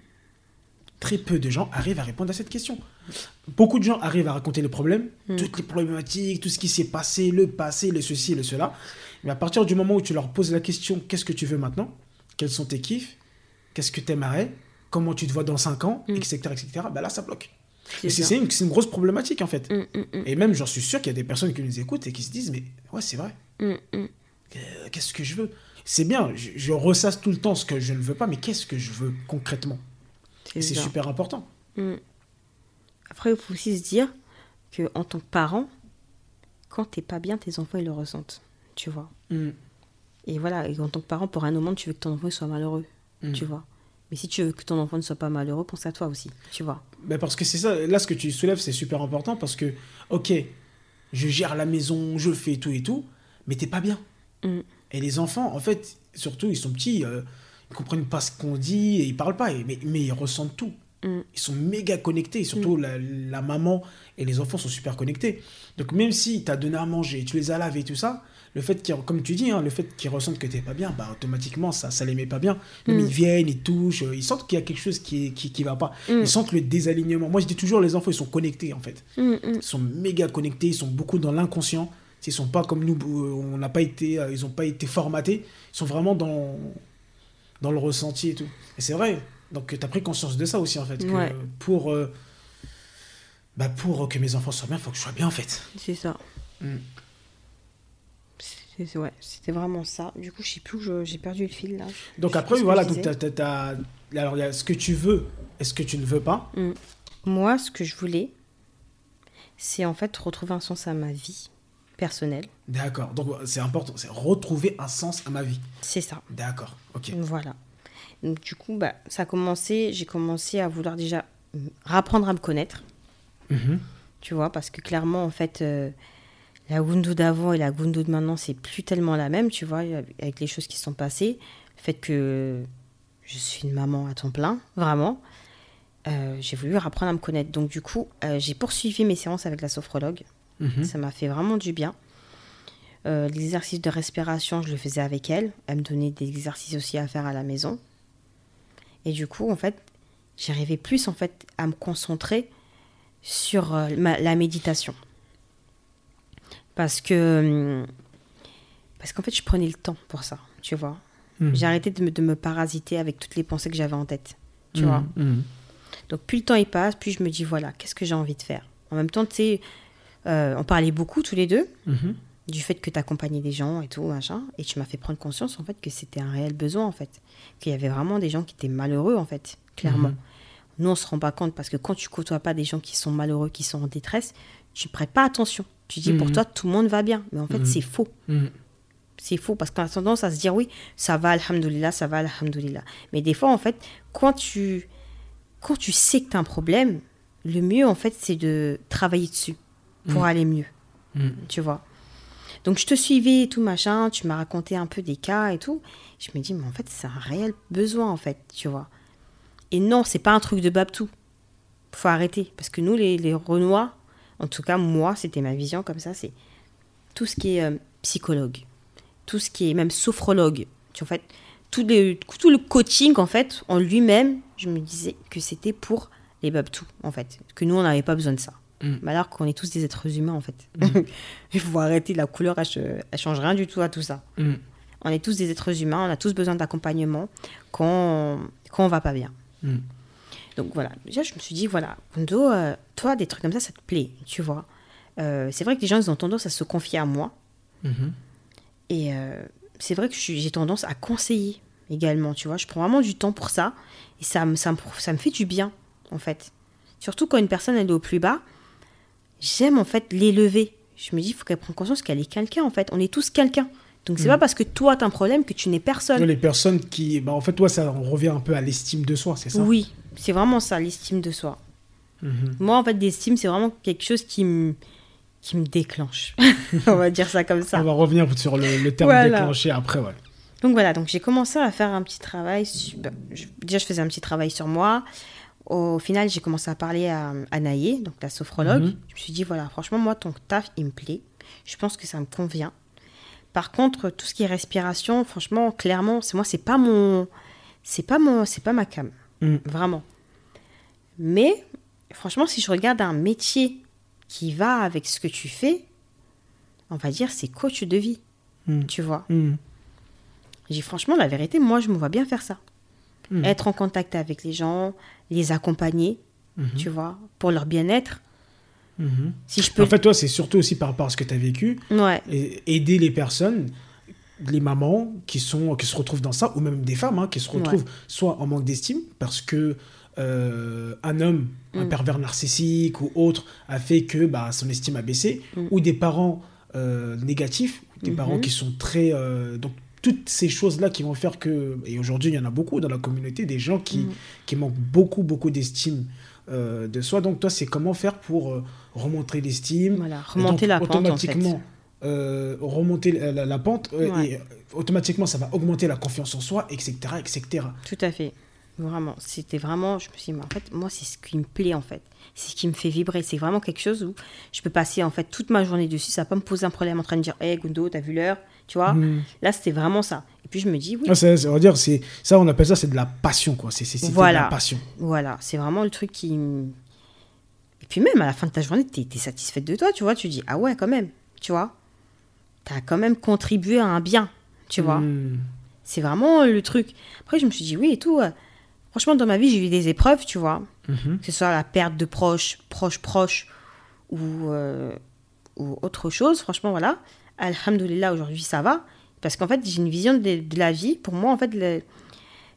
[SPEAKER 1] Très peu de gens arrivent à répondre à cette question. Beaucoup de gens arrivent à raconter les problèmes,
[SPEAKER 2] Mhm.
[SPEAKER 1] toutes les problématiques, tout ce qui s'est passé, le passé, le ceci, le cela. Mais à partir du moment où tu leur poses la question, qu'est-ce que tu veux maintenant? Quels sont tes kiffs? Qu'est-ce que tu aimerais Comment tu te vois dans 5 ans? Etc. etc. Bah là, ça bloque.
[SPEAKER 2] C'est
[SPEAKER 1] une, une grosse problématique, en fait.
[SPEAKER 2] Hum, hum, hum,
[SPEAKER 1] Et même, j'en suis sûr qu'il y a des personnes qui nous écoutent et qui se disent, mais ouais, c'est vrai. Euh, qu'est-ce que je veux? C'est bien, je, je ressasse tout le temps ce que je ne veux pas, mais qu'est-ce que je veux concrètement? Et c'est super important.
[SPEAKER 2] Après, il faut aussi se dire que en tant que parent, quand t'es pas bien, tes enfants ils le ressentent. Tu vois. Et voilà, et en tant que parent, pour un moment, tu veux que ton enfant soit malheureux.
[SPEAKER 1] Mm.
[SPEAKER 2] Tu vois. Mais si tu veux que ton enfant ne soit pas malheureux, pense à toi aussi. Tu vois.
[SPEAKER 1] Ben parce que c'est ça, là ce que tu soulèves, c'est super important parce que, ok, je gère la maison, je fais tout et tout, mais t'es pas bien.
[SPEAKER 2] Mm.
[SPEAKER 1] Et les enfants, en fait, surtout, ils sont petits, euh, ils comprennent pas ce qu'on dit et ils parlent pas, mais, mais ils ressentent tout.
[SPEAKER 2] Mm.
[SPEAKER 1] Ils sont méga connectés, surtout la, la maman et les enfants sont super connectés. Donc même si tu as donné à manger, tu les as lavés et tout ça, le fait qu'ils, comme tu dis, hein, le fait qu'ils ressentent que t'es pas bien, bah automatiquement ça, ça les met pas bien. Même
[SPEAKER 2] Mm.
[SPEAKER 1] ils viennent, ils touchent, euh, ils sentent qu'il y a quelque chose qui, qui, qui va pas.
[SPEAKER 2] Mm.
[SPEAKER 1] Ils sentent le désalignement. Moi je dis toujours, les enfants ils sont connectés en fait.
[SPEAKER 2] Hum.
[SPEAKER 1] Ils sont méga connectés, ils sont beaucoup dans l'inconscient. Ils sont pas comme nous, euh, on n'a pas été, euh, ils ont pas été formatés. Ils sont vraiment dans dans le ressenti et tout. Et c'est vrai. Donc tu as pris conscience de ça aussi en fait. que
[SPEAKER 2] Ouais.
[SPEAKER 1] pour euh, bah, pour que mes enfants soient bien, il faut que je sois bien en fait.
[SPEAKER 2] C'est ça. Ouais, c'était vraiment ça. Du coup, je sais plus j'ai perdu le fil là.
[SPEAKER 1] Donc après voilà, donc t'as- alors il y a ce que tu veux et ce que tu ne veux pas.
[SPEAKER 2] Mm. Moi, ce que je voulais, c'est en fait retrouver un sens à ma vie personnelle.
[SPEAKER 1] D'accord. Donc c'est important, c'est retrouver un sens à ma vie.
[SPEAKER 2] C'est ça.
[SPEAKER 1] D'accord. Ok.
[SPEAKER 2] Voilà. Donc du coup, bah, ça a commencé, j'ai commencé à vouloir déjà mm, rapprendre à me connaître,
[SPEAKER 1] Mhm.
[SPEAKER 2] tu vois, parce que clairement, en fait, euh, la Gundu d'avant et la Gundu de maintenant, c'est plus tellement la même, tu vois, avec les choses qui se sont passées. Le fait que je suis une maman à temps plein, vraiment. Euh, j'ai voulu apprendre à me connaître. Donc du coup, euh, j'ai poursuivi mes séances avec la sophrologue.
[SPEAKER 1] Mhm.
[SPEAKER 2] Ça m'a fait vraiment du bien. Euh, L'exercice de respiration, je le faisais avec elle. Elle me donnait des exercices aussi à faire à la maison. Et du coup, en fait, j'arrivais plus en fait à me concentrer sur ma- la méditation. Parce que hum, Parce qu'en fait, je prenais le temps pour ça, tu vois.
[SPEAKER 1] Mhm.
[SPEAKER 2] J'ai arrêté de me, de me parasiter avec toutes les pensées que j'avais en tête, tu
[SPEAKER 1] Mhm,
[SPEAKER 2] vois.
[SPEAKER 1] mhm.
[SPEAKER 2] Donc plus le temps il passe, plus je me dis voilà, qu'est-ce que j'ai envie de faire? En même temps, tu sais, euh, on parlait beaucoup tous les deux
[SPEAKER 1] Mhm.
[SPEAKER 2] du fait que tu accompagnais des gens et tout, machin, et tu m'as fait prendre conscience en fait que c'était un réel besoin en fait, qu'il y avait vraiment des gens qui étaient malheureux en fait, clairement. Nous on se rend pas compte parce que quand tu côtoies pas des gens qui sont malheureux, qui sont en détresse, tu prêtes pas attention. Tu dis pour
[SPEAKER 1] Mhm.
[SPEAKER 2] toi tout le monde va bien, mais en fait
[SPEAKER 1] Mhm.
[SPEAKER 2] c'est faux.
[SPEAKER 1] Mhm.
[SPEAKER 2] C'est faux parce qu'on a tendance à se dire oui, ça va, alhamdoulilah, ça va, alhamdoulilah. Mais des fois, en fait, quand tu, quand tu sais que tu as un problème, le mieux, en fait, c'est de travailler dessus pour aller mieux. Tu vois Donc, je te suivais et tout, machin, tu m'as raconté un peu des cas et tout. Je me dis, mais en fait, c'est un réel besoin, en fait, tu vois. Et non, c'est pas un truc de Babtou. Faut arrêter. Parce que nous, les, les Renois, en tout cas, moi, c'était ma vision comme ça, c'est tout ce qui est euh, psychologue, tout ce qui est même sophrologue. Tu, en fait, tout, les- tout le coaching, en fait, en lui-même, je me disais que c'était pour les Babtou, en fait. Que nous, on n'avait pas besoin de ça.
[SPEAKER 1] Mm.
[SPEAKER 2] Mais alors qu'on est tous des êtres humains, en fait. Il faut arrêter, la couleur, elle, elle change rien du tout à tout ça.
[SPEAKER 1] Mhm.
[SPEAKER 2] On est tous des êtres humains, on a tous besoin d'accompagnement quand, quand on va pas bien. Donc voilà, déjà je me suis dit, voilà, Kondo, euh, toi, des trucs comme ça, ça te plaît, tu vois. Euh, c'est vrai que les gens, ils ont tendance à se confier à moi.
[SPEAKER 1] Mhm.
[SPEAKER 2] Et euh, c'est vrai que j'ai tendance à conseiller également, tu vois. Je prends vraiment du temps pour ça. Et ça, me- ça, me, ça me fait du bien, en fait. Surtout quand une personne, elle est au plus bas, j'aime en fait l'élever. Je me dis, il faut qu'elle prenne conscience qu'elle est quelqu'un, en fait. On est tous quelqu'un. Donc c'est
[SPEAKER 1] Mm.
[SPEAKER 2] pas parce que toi, tu as un problème que tu n'es personne.
[SPEAKER 1] Les personnes qui. Bah, en fait, toi, ça revient un peu à l'estime de soi, c'est ça?
[SPEAKER 2] Oui, c'est vraiment ça, l'estime de soi.
[SPEAKER 1] Mhm.
[SPEAKER 2] Moi, en fait, l'estime, c'est vraiment quelque chose qui me, qui me déclenche. On va dire ça comme ça.
[SPEAKER 1] On va revenir sur le, le terme
[SPEAKER 2] Voilà.
[SPEAKER 1] déclenché après, ouais.
[SPEAKER 2] Donc voilà, donc j'ai commencé à faire un petit travail. déjà, je faisais un petit travail sur moi. Au final, j'ai commencé à parler à, à Naïe, donc la sophrologue.
[SPEAKER 1] Mhm.
[SPEAKER 2] Je me suis dit, voilà, franchement, moi, ton taf, il me plaît. Je pense que ça me convient. Par contre, tout ce qui est respiration, franchement, clairement, c'est moi, c'est pas mon, c'est pas mon, c'est pas ma cam,
[SPEAKER 1] Mhm.
[SPEAKER 2] vraiment. Mais franchement, si je regarde un métier qui va avec ce que tu fais, on va dire, c'est coach de vie,
[SPEAKER 1] Mhm.
[SPEAKER 2] tu vois.
[SPEAKER 1] Mhm.
[SPEAKER 2] J'ai franchement, la vérité, moi, je me vois bien faire ça. Être en contact avec les gens, les accompagner,
[SPEAKER 1] Mhm.
[SPEAKER 2] tu vois, pour leur bien-être.
[SPEAKER 1] Mhm.
[SPEAKER 2] Si je peux.
[SPEAKER 1] En fait, toi, c'est surtout aussi par rapport à ce que tu as vécu,
[SPEAKER 2] ouais,
[SPEAKER 1] et aider les personnes, les mamans qui, sont, qui se retrouvent dans ça, ou même des femmes hein, qui se retrouvent soit en manque d'estime, parce que euh, un homme, un
[SPEAKER 2] Mm.
[SPEAKER 1] pervers narcissique ou autre, a fait que bah, son estime a baissé,
[SPEAKER 2] Mm.
[SPEAKER 1] ou des parents euh, négatifs, des parents qui sont très... euh, donc, toutes ces choses-là qui vont faire que, et aujourd'hui il y en a beaucoup dans la communauté, des gens qui,
[SPEAKER 2] Mm.
[SPEAKER 1] qui manquent beaucoup, beaucoup d'estime de soi. Donc toi, c'est comment faire pour remonter l'estime,
[SPEAKER 2] voilà, remonter
[SPEAKER 1] donc,
[SPEAKER 2] la pente, en fait.
[SPEAKER 1] Euh, remonter la, la- la pente euh,
[SPEAKER 2] Ouais.
[SPEAKER 1] et euh, automatiquement ça va augmenter la confiance en soi etc etc
[SPEAKER 2] Tout à fait. Vraiment, c'était vraiment, je me suis dit, mais en fait, moi, c'est ce qui me plaît, en fait. C'est ce qui me fait vibrer. C'est vraiment quelque chose où je peux passer, en fait, toute ma journée dessus. Ça va pas me poser un problème en train de dire, hé, Gundo, t'as vu l'heure? Tu vois?
[SPEAKER 1] Mhm.
[SPEAKER 2] Là, c'était vraiment ça. Et puis, je me dis, oui,
[SPEAKER 1] Ah, ça, ça veut dire c'est ça on appelle ça c'est de la passion quoi c'est c'est- de
[SPEAKER 2] Voilà.
[SPEAKER 1] la passion
[SPEAKER 2] Voilà, c'est vraiment le truc qui. Et puis même à la fin de ta journée, tu es, satisfaite de toi, tu vois? Tu dis, ah ouais, quand même, tu vois? Tu as quand même contribué à un bien, tu vois.
[SPEAKER 1] Mhm.
[SPEAKER 2] C'est vraiment le truc. Après, je me suis dit, oui et tout. euh, Franchement, dans ma vie, j'ai eu des épreuves, tu vois.
[SPEAKER 1] Mhm.
[SPEAKER 2] Que ce soit la perte de proches, proches, proches ou, euh, ou autre chose. Franchement, voilà. Alhamdoulilah, aujourd'hui, ça va. Parce qu'en fait, j'ai une vision de, de la vie. Pour moi, en fait, le-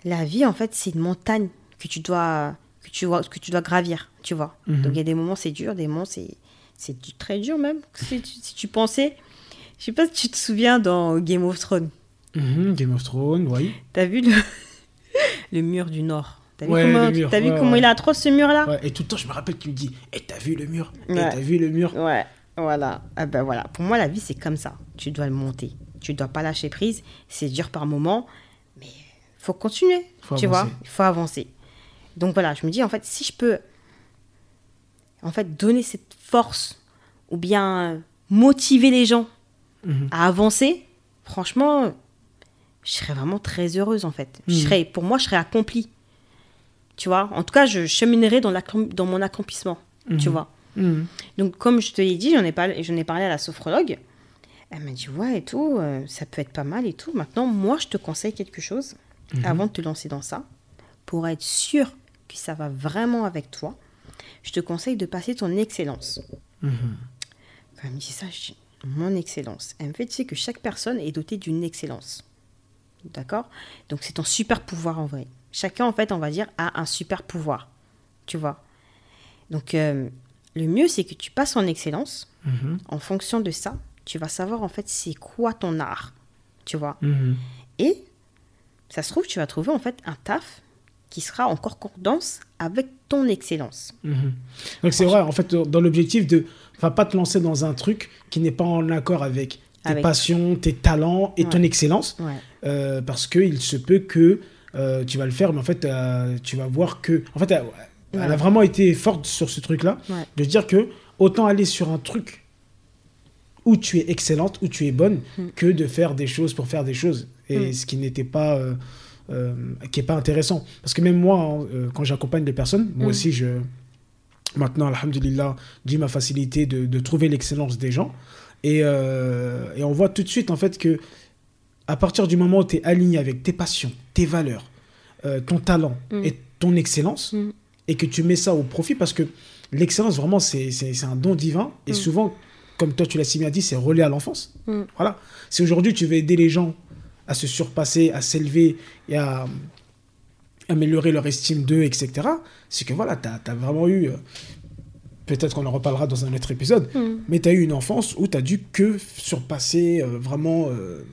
[SPEAKER 2] la vie, en fait, c'est une montagne que tu dois, que tu dois, que tu dois gravir, tu vois.
[SPEAKER 1] Mhm.
[SPEAKER 2] Donc, il y a des moments, c'est dur, des moments, c'est, c'est très dur même. Si tu, si tu pensais, je sais pas si tu te souviens dans Game of Thrones,
[SPEAKER 1] Mhm. Game of Thrones oui
[SPEAKER 2] t'as vu le, le mur du Nord? T'as vu
[SPEAKER 1] Ouais,
[SPEAKER 2] comment,
[SPEAKER 1] le mur,
[SPEAKER 2] t'as vu
[SPEAKER 1] ouais,
[SPEAKER 2] comment
[SPEAKER 1] ouais.
[SPEAKER 2] il est atroce ce mur-là?
[SPEAKER 1] Et tout le temps je me rappelle qu'il me dit et t'as vu le mur? Et
[SPEAKER 2] Ouais.
[SPEAKER 1] t'as vu le mur?
[SPEAKER 2] Ouais, voilà. Ah ben voilà. Pour moi, la vie, c'est comme ça. Tu dois le monter. Tu dois pas lâcher prise. C'est dur par moment, mais faut continuer.
[SPEAKER 1] Faut
[SPEAKER 2] tu
[SPEAKER 1] avancer.
[SPEAKER 2] vois, il faut avancer. Donc voilà, je me dis, en fait, si je peux en fait donner cette force ou bien motiver les gens
[SPEAKER 1] Mhm.
[SPEAKER 2] à avancer, franchement, je serais vraiment très heureuse en fait. Je
[SPEAKER 1] Mhm.
[SPEAKER 2] serais, pour moi, je serais accomplie. Tu vois, en tout cas, je cheminerai dans, mon accomplissement. Tu
[SPEAKER 1] Mhm.
[SPEAKER 2] vois. Donc, comme je te l'ai dit, j'en ai, parlé- j'en ai parlé à la sophrologue. Elle m'a dit, ouais, et tout, euh, ça peut être pas mal et tout. Maintenant, moi, je te conseille quelque chose avant de te lancer dans ça. Pour être sûr que ça va vraiment avec toi, je te conseille de passer ton excellence. Quand elle me dit ça, je dis, mon excellence. Elle me fait, tu sais que chaque personne est dotée d'une excellence. D'accord? Donc, c'est ton super pouvoir en vrai. Chacun, en fait, on va dire, a un super pouvoir. Tu vois? Donc, euh, le mieux, c'est que tu passes en excellence.
[SPEAKER 1] Mhm.
[SPEAKER 2] En fonction de ça, tu vas savoir, en fait, c'est quoi ton art. Tu vois?
[SPEAKER 1] Mhm.
[SPEAKER 2] Et ça se trouve, tu vas trouver, en fait, un taf qui sera en concordance avec ton excellence.
[SPEAKER 1] Mhm. Donc c'est vrai, en fait, dans l'objectif de, enfin, pas te lancer dans un truc qui n'est pas en accord avec tes
[SPEAKER 2] Avec-
[SPEAKER 1] passions, tes talents et ton excellence,
[SPEAKER 2] Ouais.
[SPEAKER 1] euh, parce que il se peut que euh, tu vas le faire, mais en fait, euh, tu vas voir que, en fait, elle, elle a vraiment été forte sur ce truc-là, de dire que autant aller sur un truc où tu es excellente, où tu es bonne,
[SPEAKER 2] Mm.
[SPEAKER 1] que de faire des choses pour faire des choses, et
[SPEAKER 2] Mm.
[SPEAKER 1] ce qui n'était pas, qui est pas intéressant, parce que même moi, quand j'accompagne des personnes, moi
[SPEAKER 2] Mm.
[SPEAKER 1] aussi, je Maintenant, alhamdulillah, Dieu m'a facilité de, de trouver l'excellence des gens. Et, euh, et on voit tout de suite, en fait, que à partir du moment où tu es aligné avec tes passions, tes valeurs, euh, ton talent
[SPEAKER 2] Mm.
[SPEAKER 1] et ton excellence,
[SPEAKER 2] Mm.
[SPEAKER 1] et que tu mets ça au profit, parce que l'excellence, vraiment, c'est un don divin. Et
[SPEAKER 2] Mm.
[SPEAKER 1] souvent, comme toi, tu l'as si bien dit, c'est relais à l'enfance. Voilà. Si aujourd'hui, tu veux aider les gens à se surpasser, à s'élever et à améliorer leur estime d'eux, etc., c'est que voilà, tu as, vraiment eu, euh, peut-être qu'on en reparlera dans un autre épisode,
[SPEAKER 2] Mm.
[SPEAKER 1] mais tu as eu une enfance où tu as dû que surpasser, euh, vraiment euh,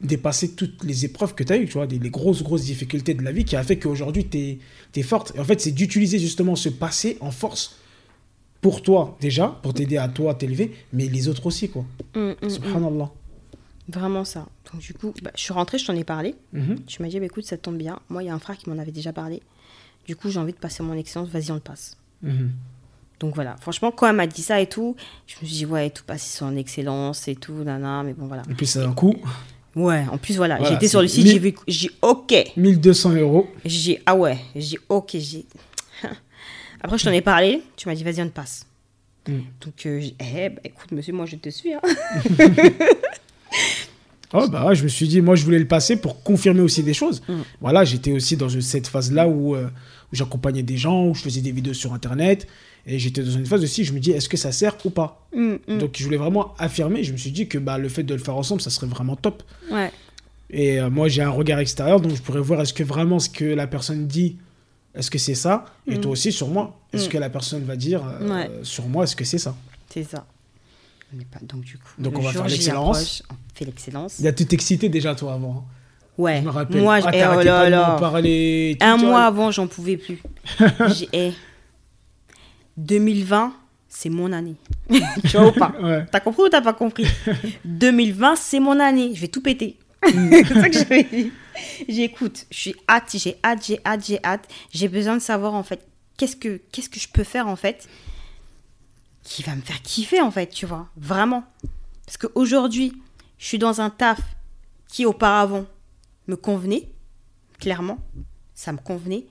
[SPEAKER 1] dépasser toutes les épreuves que tu as eues, tu vois, des, les grosses, grosses difficultés de la vie qui a fait qu'aujourd'hui tu es, forte. Et en fait, c'est d'utiliser justement ce passé en force pour toi déjà, pour t'aider à toi à t'élever, mais les autres aussi, quoi.
[SPEAKER 2] Mm, mm, mm.
[SPEAKER 1] Subhanallah.
[SPEAKER 2] Vraiment ça. Donc du coup, bah, je suis rentrée, je t'en ai parlé.
[SPEAKER 1] Mhm.
[SPEAKER 2] Tu m'as dit, bah, écoute, ça tombe bien. Moi, il y a un frère qui m'en avait déjà parlé. Du coup, j'ai envie de passer mon excellence, vas-y, on le passe.
[SPEAKER 1] Mhm.
[SPEAKER 2] Donc voilà, franchement, quand elle m'a dit ça et tout, je me suis dit, ouais, tout passer son excellence et tout, nana, mais bon, voilà.
[SPEAKER 1] Et puis c'est un coup,
[SPEAKER 2] Ouais, en plus, voilà,
[SPEAKER 1] Voilà,
[SPEAKER 2] j'étais sur le site, j'ai vu, j'ai ok.
[SPEAKER 1] 1200 euros.
[SPEAKER 2] J'ai ah ouais, j'ai ok, j'ai. Après, je t'en ai parlé, tu m'as dit, vas-y, on te passe.
[SPEAKER 1] Mm.
[SPEAKER 2] Donc, euh, eh, bah, écoute, monsieur, moi, je te suis. Hein.
[SPEAKER 1] Oh bah je me suis dit, moi je voulais le passer pour confirmer aussi des choses.
[SPEAKER 2] Mm.
[SPEAKER 1] Voilà, j'étais aussi dans cette phase-là où, euh, où j'accompagnais des gens, où je faisais des vidéos sur Internet. Et j'étais dans une phase aussi, je me dis, est-ce que ça sert ou pas?
[SPEAKER 2] Mm, mm.
[SPEAKER 1] Donc je voulais vraiment affirmer, je me suis dit que bah, le fait de le faire ensemble, ça serait vraiment top.
[SPEAKER 2] Ouais.
[SPEAKER 1] Et euh, moi j'ai un regard extérieur, donc je pourrais voir est-ce que vraiment ce que la personne dit, est-ce que c'est ça? Et toi aussi sur moi, est-ce que la personne va dire euh,
[SPEAKER 2] Ouais.
[SPEAKER 1] sur moi, est-ce que c'est ça?
[SPEAKER 2] C'est ça. Pas... Donc, du coup,
[SPEAKER 1] Donc,
[SPEAKER 2] le
[SPEAKER 1] on va
[SPEAKER 2] jour
[SPEAKER 1] faire l'excellence.
[SPEAKER 2] On fait l'excellence.
[SPEAKER 1] Tout excité déjà toi avant. hein.
[SPEAKER 2] Ouais.
[SPEAKER 1] Je me rappelle.
[SPEAKER 2] Moi,
[SPEAKER 1] Ah,
[SPEAKER 2] eh, oh là
[SPEAKER 1] parler.
[SPEAKER 2] Un
[SPEAKER 1] tu
[SPEAKER 2] mois avant, j'en pouvais plus. J'ai, eh, 2020, c'est mon année. tu vois ou pas?
[SPEAKER 1] Ouais.
[SPEAKER 2] T'as compris ou t'as pas compris? 2020, c'est mon année. Je vais tout péter. C'est ça que j'avais dit. J'écoute, je suis hâte, j'ai hâte, j'ai hâte, j'ai hâte. J'ai besoin de savoir en fait qu'est-ce que qu'est-ce que je peux faire en fait qui va me faire kiffer en fait, tu vois, vraiment. Parce qu'aujourd'hui, je suis dans un taf qui auparavant me convenait, clairement, ça me convenait.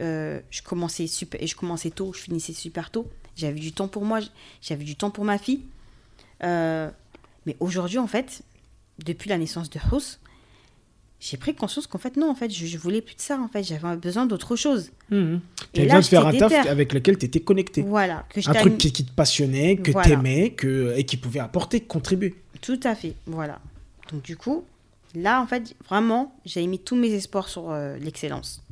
[SPEAKER 2] Euh, je commençais super, et je commençais tôt, je finissais super tôt. J'avais du temps pour moi, j'avais du temps pour ma fille. Euh, mais aujourd'hui, en fait, depuis la naissance de House, j'ai pris conscience qu'en fait, non, en fait, je, je voulais plus de ça, en fait, j'avais besoin d'autre chose.
[SPEAKER 1] Mhm. Tu besoin de faire un taf avec lequel tu étais connecté.
[SPEAKER 2] Voilà, que je
[SPEAKER 1] Un truc qui, qui te passionnait, que
[SPEAKER 2] Voilà.
[SPEAKER 1] tu aimais que, et qui pouvait apporter, contribuer.
[SPEAKER 2] Tout à fait, voilà. Donc du coup, là, en fait, vraiment, j'avais mis tous mes espoirs sur euh, l'excellence.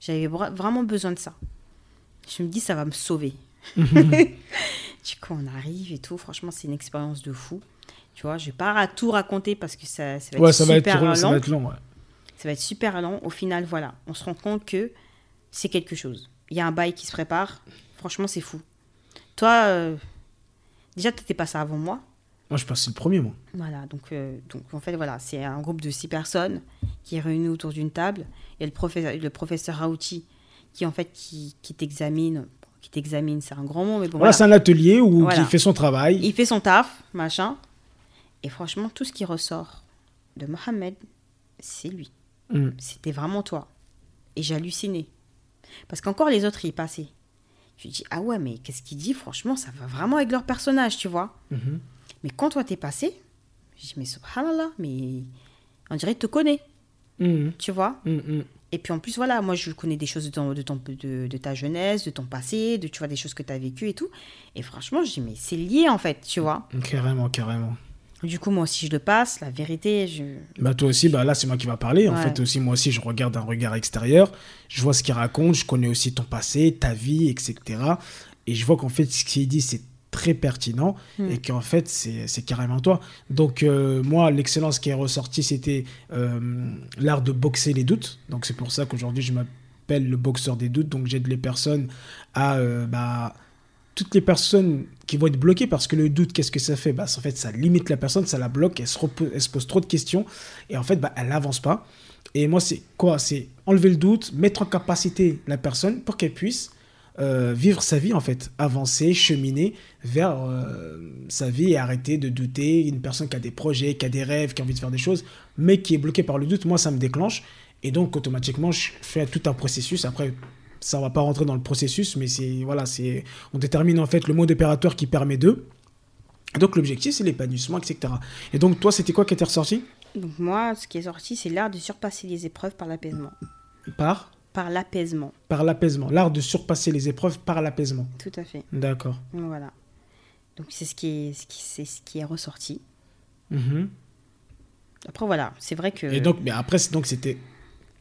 [SPEAKER 2] J'avais vra- vraiment besoin de ça. Je me dis, ça va me sauver. du coup, on arrive et tout. Franchement, c'est une expérience de fou. Tu vois, je vais pas à tout raconter parce que ça, ça va
[SPEAKER 1] Ouais,
[SPEAKER 2] être
[SPEAKER 1] ça va, être,
[SPEAKER 2] super long.
[SPEAKER 1] ça va être long. ouais.
[SPEAKER 2] Ça va être super long. Au final, voilà, on se rend compte que c'est quelque chose. Il y a un bail qui se prépare. Franchement, c'est fou. Toi, euh, déjà, tu n'étais pas ça avant moi.
[SPEAKER 1] Moi, je c'est le premier, moi.
[SPEAKER 2] Voilà, donc, euh, donc en fait, voilà, c'est un groupe de six personnes qui est réuni autour d'une table. Il y a le professeur, le professeur Raouti qui, en fait, qui, qui t'examine. Qui t'examine, c'est un grand mot, mais bon,
[SPEAKER 1] Voilà,
[SPEAKER 2] voilà.
[SPEAKER 1] c'est un atelier où
[SPEAKER 2] Voilà.
[SPEAKER 1] qui fait son travail.
[SPEAKER 2] Il fait son taf, machin. Et franchement, tout ce qui ressort de Mohamed, c'est lui.
[SPEAKER 1] Mhm.
[SPEAKER 2] C'était vraiment toi. Et j'hallucinais. Parce qu'encore les autres y passaient. Je dis, ah ouais, mais qu'est-ce qu'il dit? Franchement, ça va vraiment avec leur personnage, tu vois.
[SPEAKER 1] Mhm.
[SPEAKER 2] Mais quand toi t'es passé, Je dis, mais subhanallah, mais on dirait que te connais,
[SPEAKER 1] Mhm.
[SPEAKER 2] tu vois.
[SPEAKER 1] Mhm.
[SPEAKER 2] Et puis en plus, voilà, moi je connais des choses de, ton, de, ton, de, de ta jeunesse, de ton passé, de tu vois, des choses que tu as vécues et tout. Et franchement, je dis, mais c'est lié en fait, tu vois.
[SPEAKER 1] Carrément, carrément.
[SPEAKER 2] Du coup, moi aussi, je le passe, la vérité, je.
[SPEAKER 1] Bah toi aussi, bah là c'est moi qui va parler. En fait aussi, moi aussi, je regarde d'un regard extérieur. Je vois ce qu'il raconte, je connais aussi ton passé, ta vie, etc. Et je vois qu'en fait, ce qu'il dit, c'est très pertinent
[SPEAKER 2] Hmm.
[SPEAKER 1] et qu'en fait, c'est c'est carrément toi. Donc euh, moi, l'excellence qui est ressortie, c'était euh, l'art de boxer les doutes. Donc c'est pour ça qu'aujourd'hui, je m'appelle le boxeur des doutes. Donc j'aide les personnes à... euh, bah, toutes les personnes qui vont être bloquées parce que le doute, qu'est-ce que ça fait? Bah, En fait, ça limite la personne, ça la bloque, elle se, pose trop de questions et en fait, bah, elle n'avance pas. Et moi, c'est quoi? C'est enlever le doute, mettre en capacité la personne pour qu'elle puisse euh, vivre sa vie, en fait, avancer, cheminer vers euh, sa vie et arrêter de douter. Une personne qui a des projets, qui a des rêves, qui a envie de faire des choses, mais qui est bloquée par le doute, moi, ça me déclenche. Et donc, automatiquement, je fais tout un processus. Après, ça, on va pas rentrer dans le processus, mais c'est voilà, c'est on détermine en fait le mode opérateur qui permet d'eux. Donc l'objectif, c'est l'épanouissement, etc. Et donc toi, c'était quoi qui était ressorti?
[SPEAKER 2] Donc moi, ce qui est sorti, c'est l'art de surpasser les épreuves par l'apaisement.
[SPEAKER 1] Par?
[SPEAKER 2] Par l'apaisement,
[SPEAKER 1] par l'apaisement, l'art de surpasser les épreuves par l'apaisement.
[SPEAKER 2] tout à fait.
[SPEAKER 1] D'accord.
[SPEAKER 2] Voilà. Donc c'est ce qui est, ce qui, c'est ce qui est ressorti.
[SPEAKER 1] Mhm.
[SPEAKER 2] Après voilà, c'est vrai que...
[SPEAKER 1] Et donc, mais après, donc c'était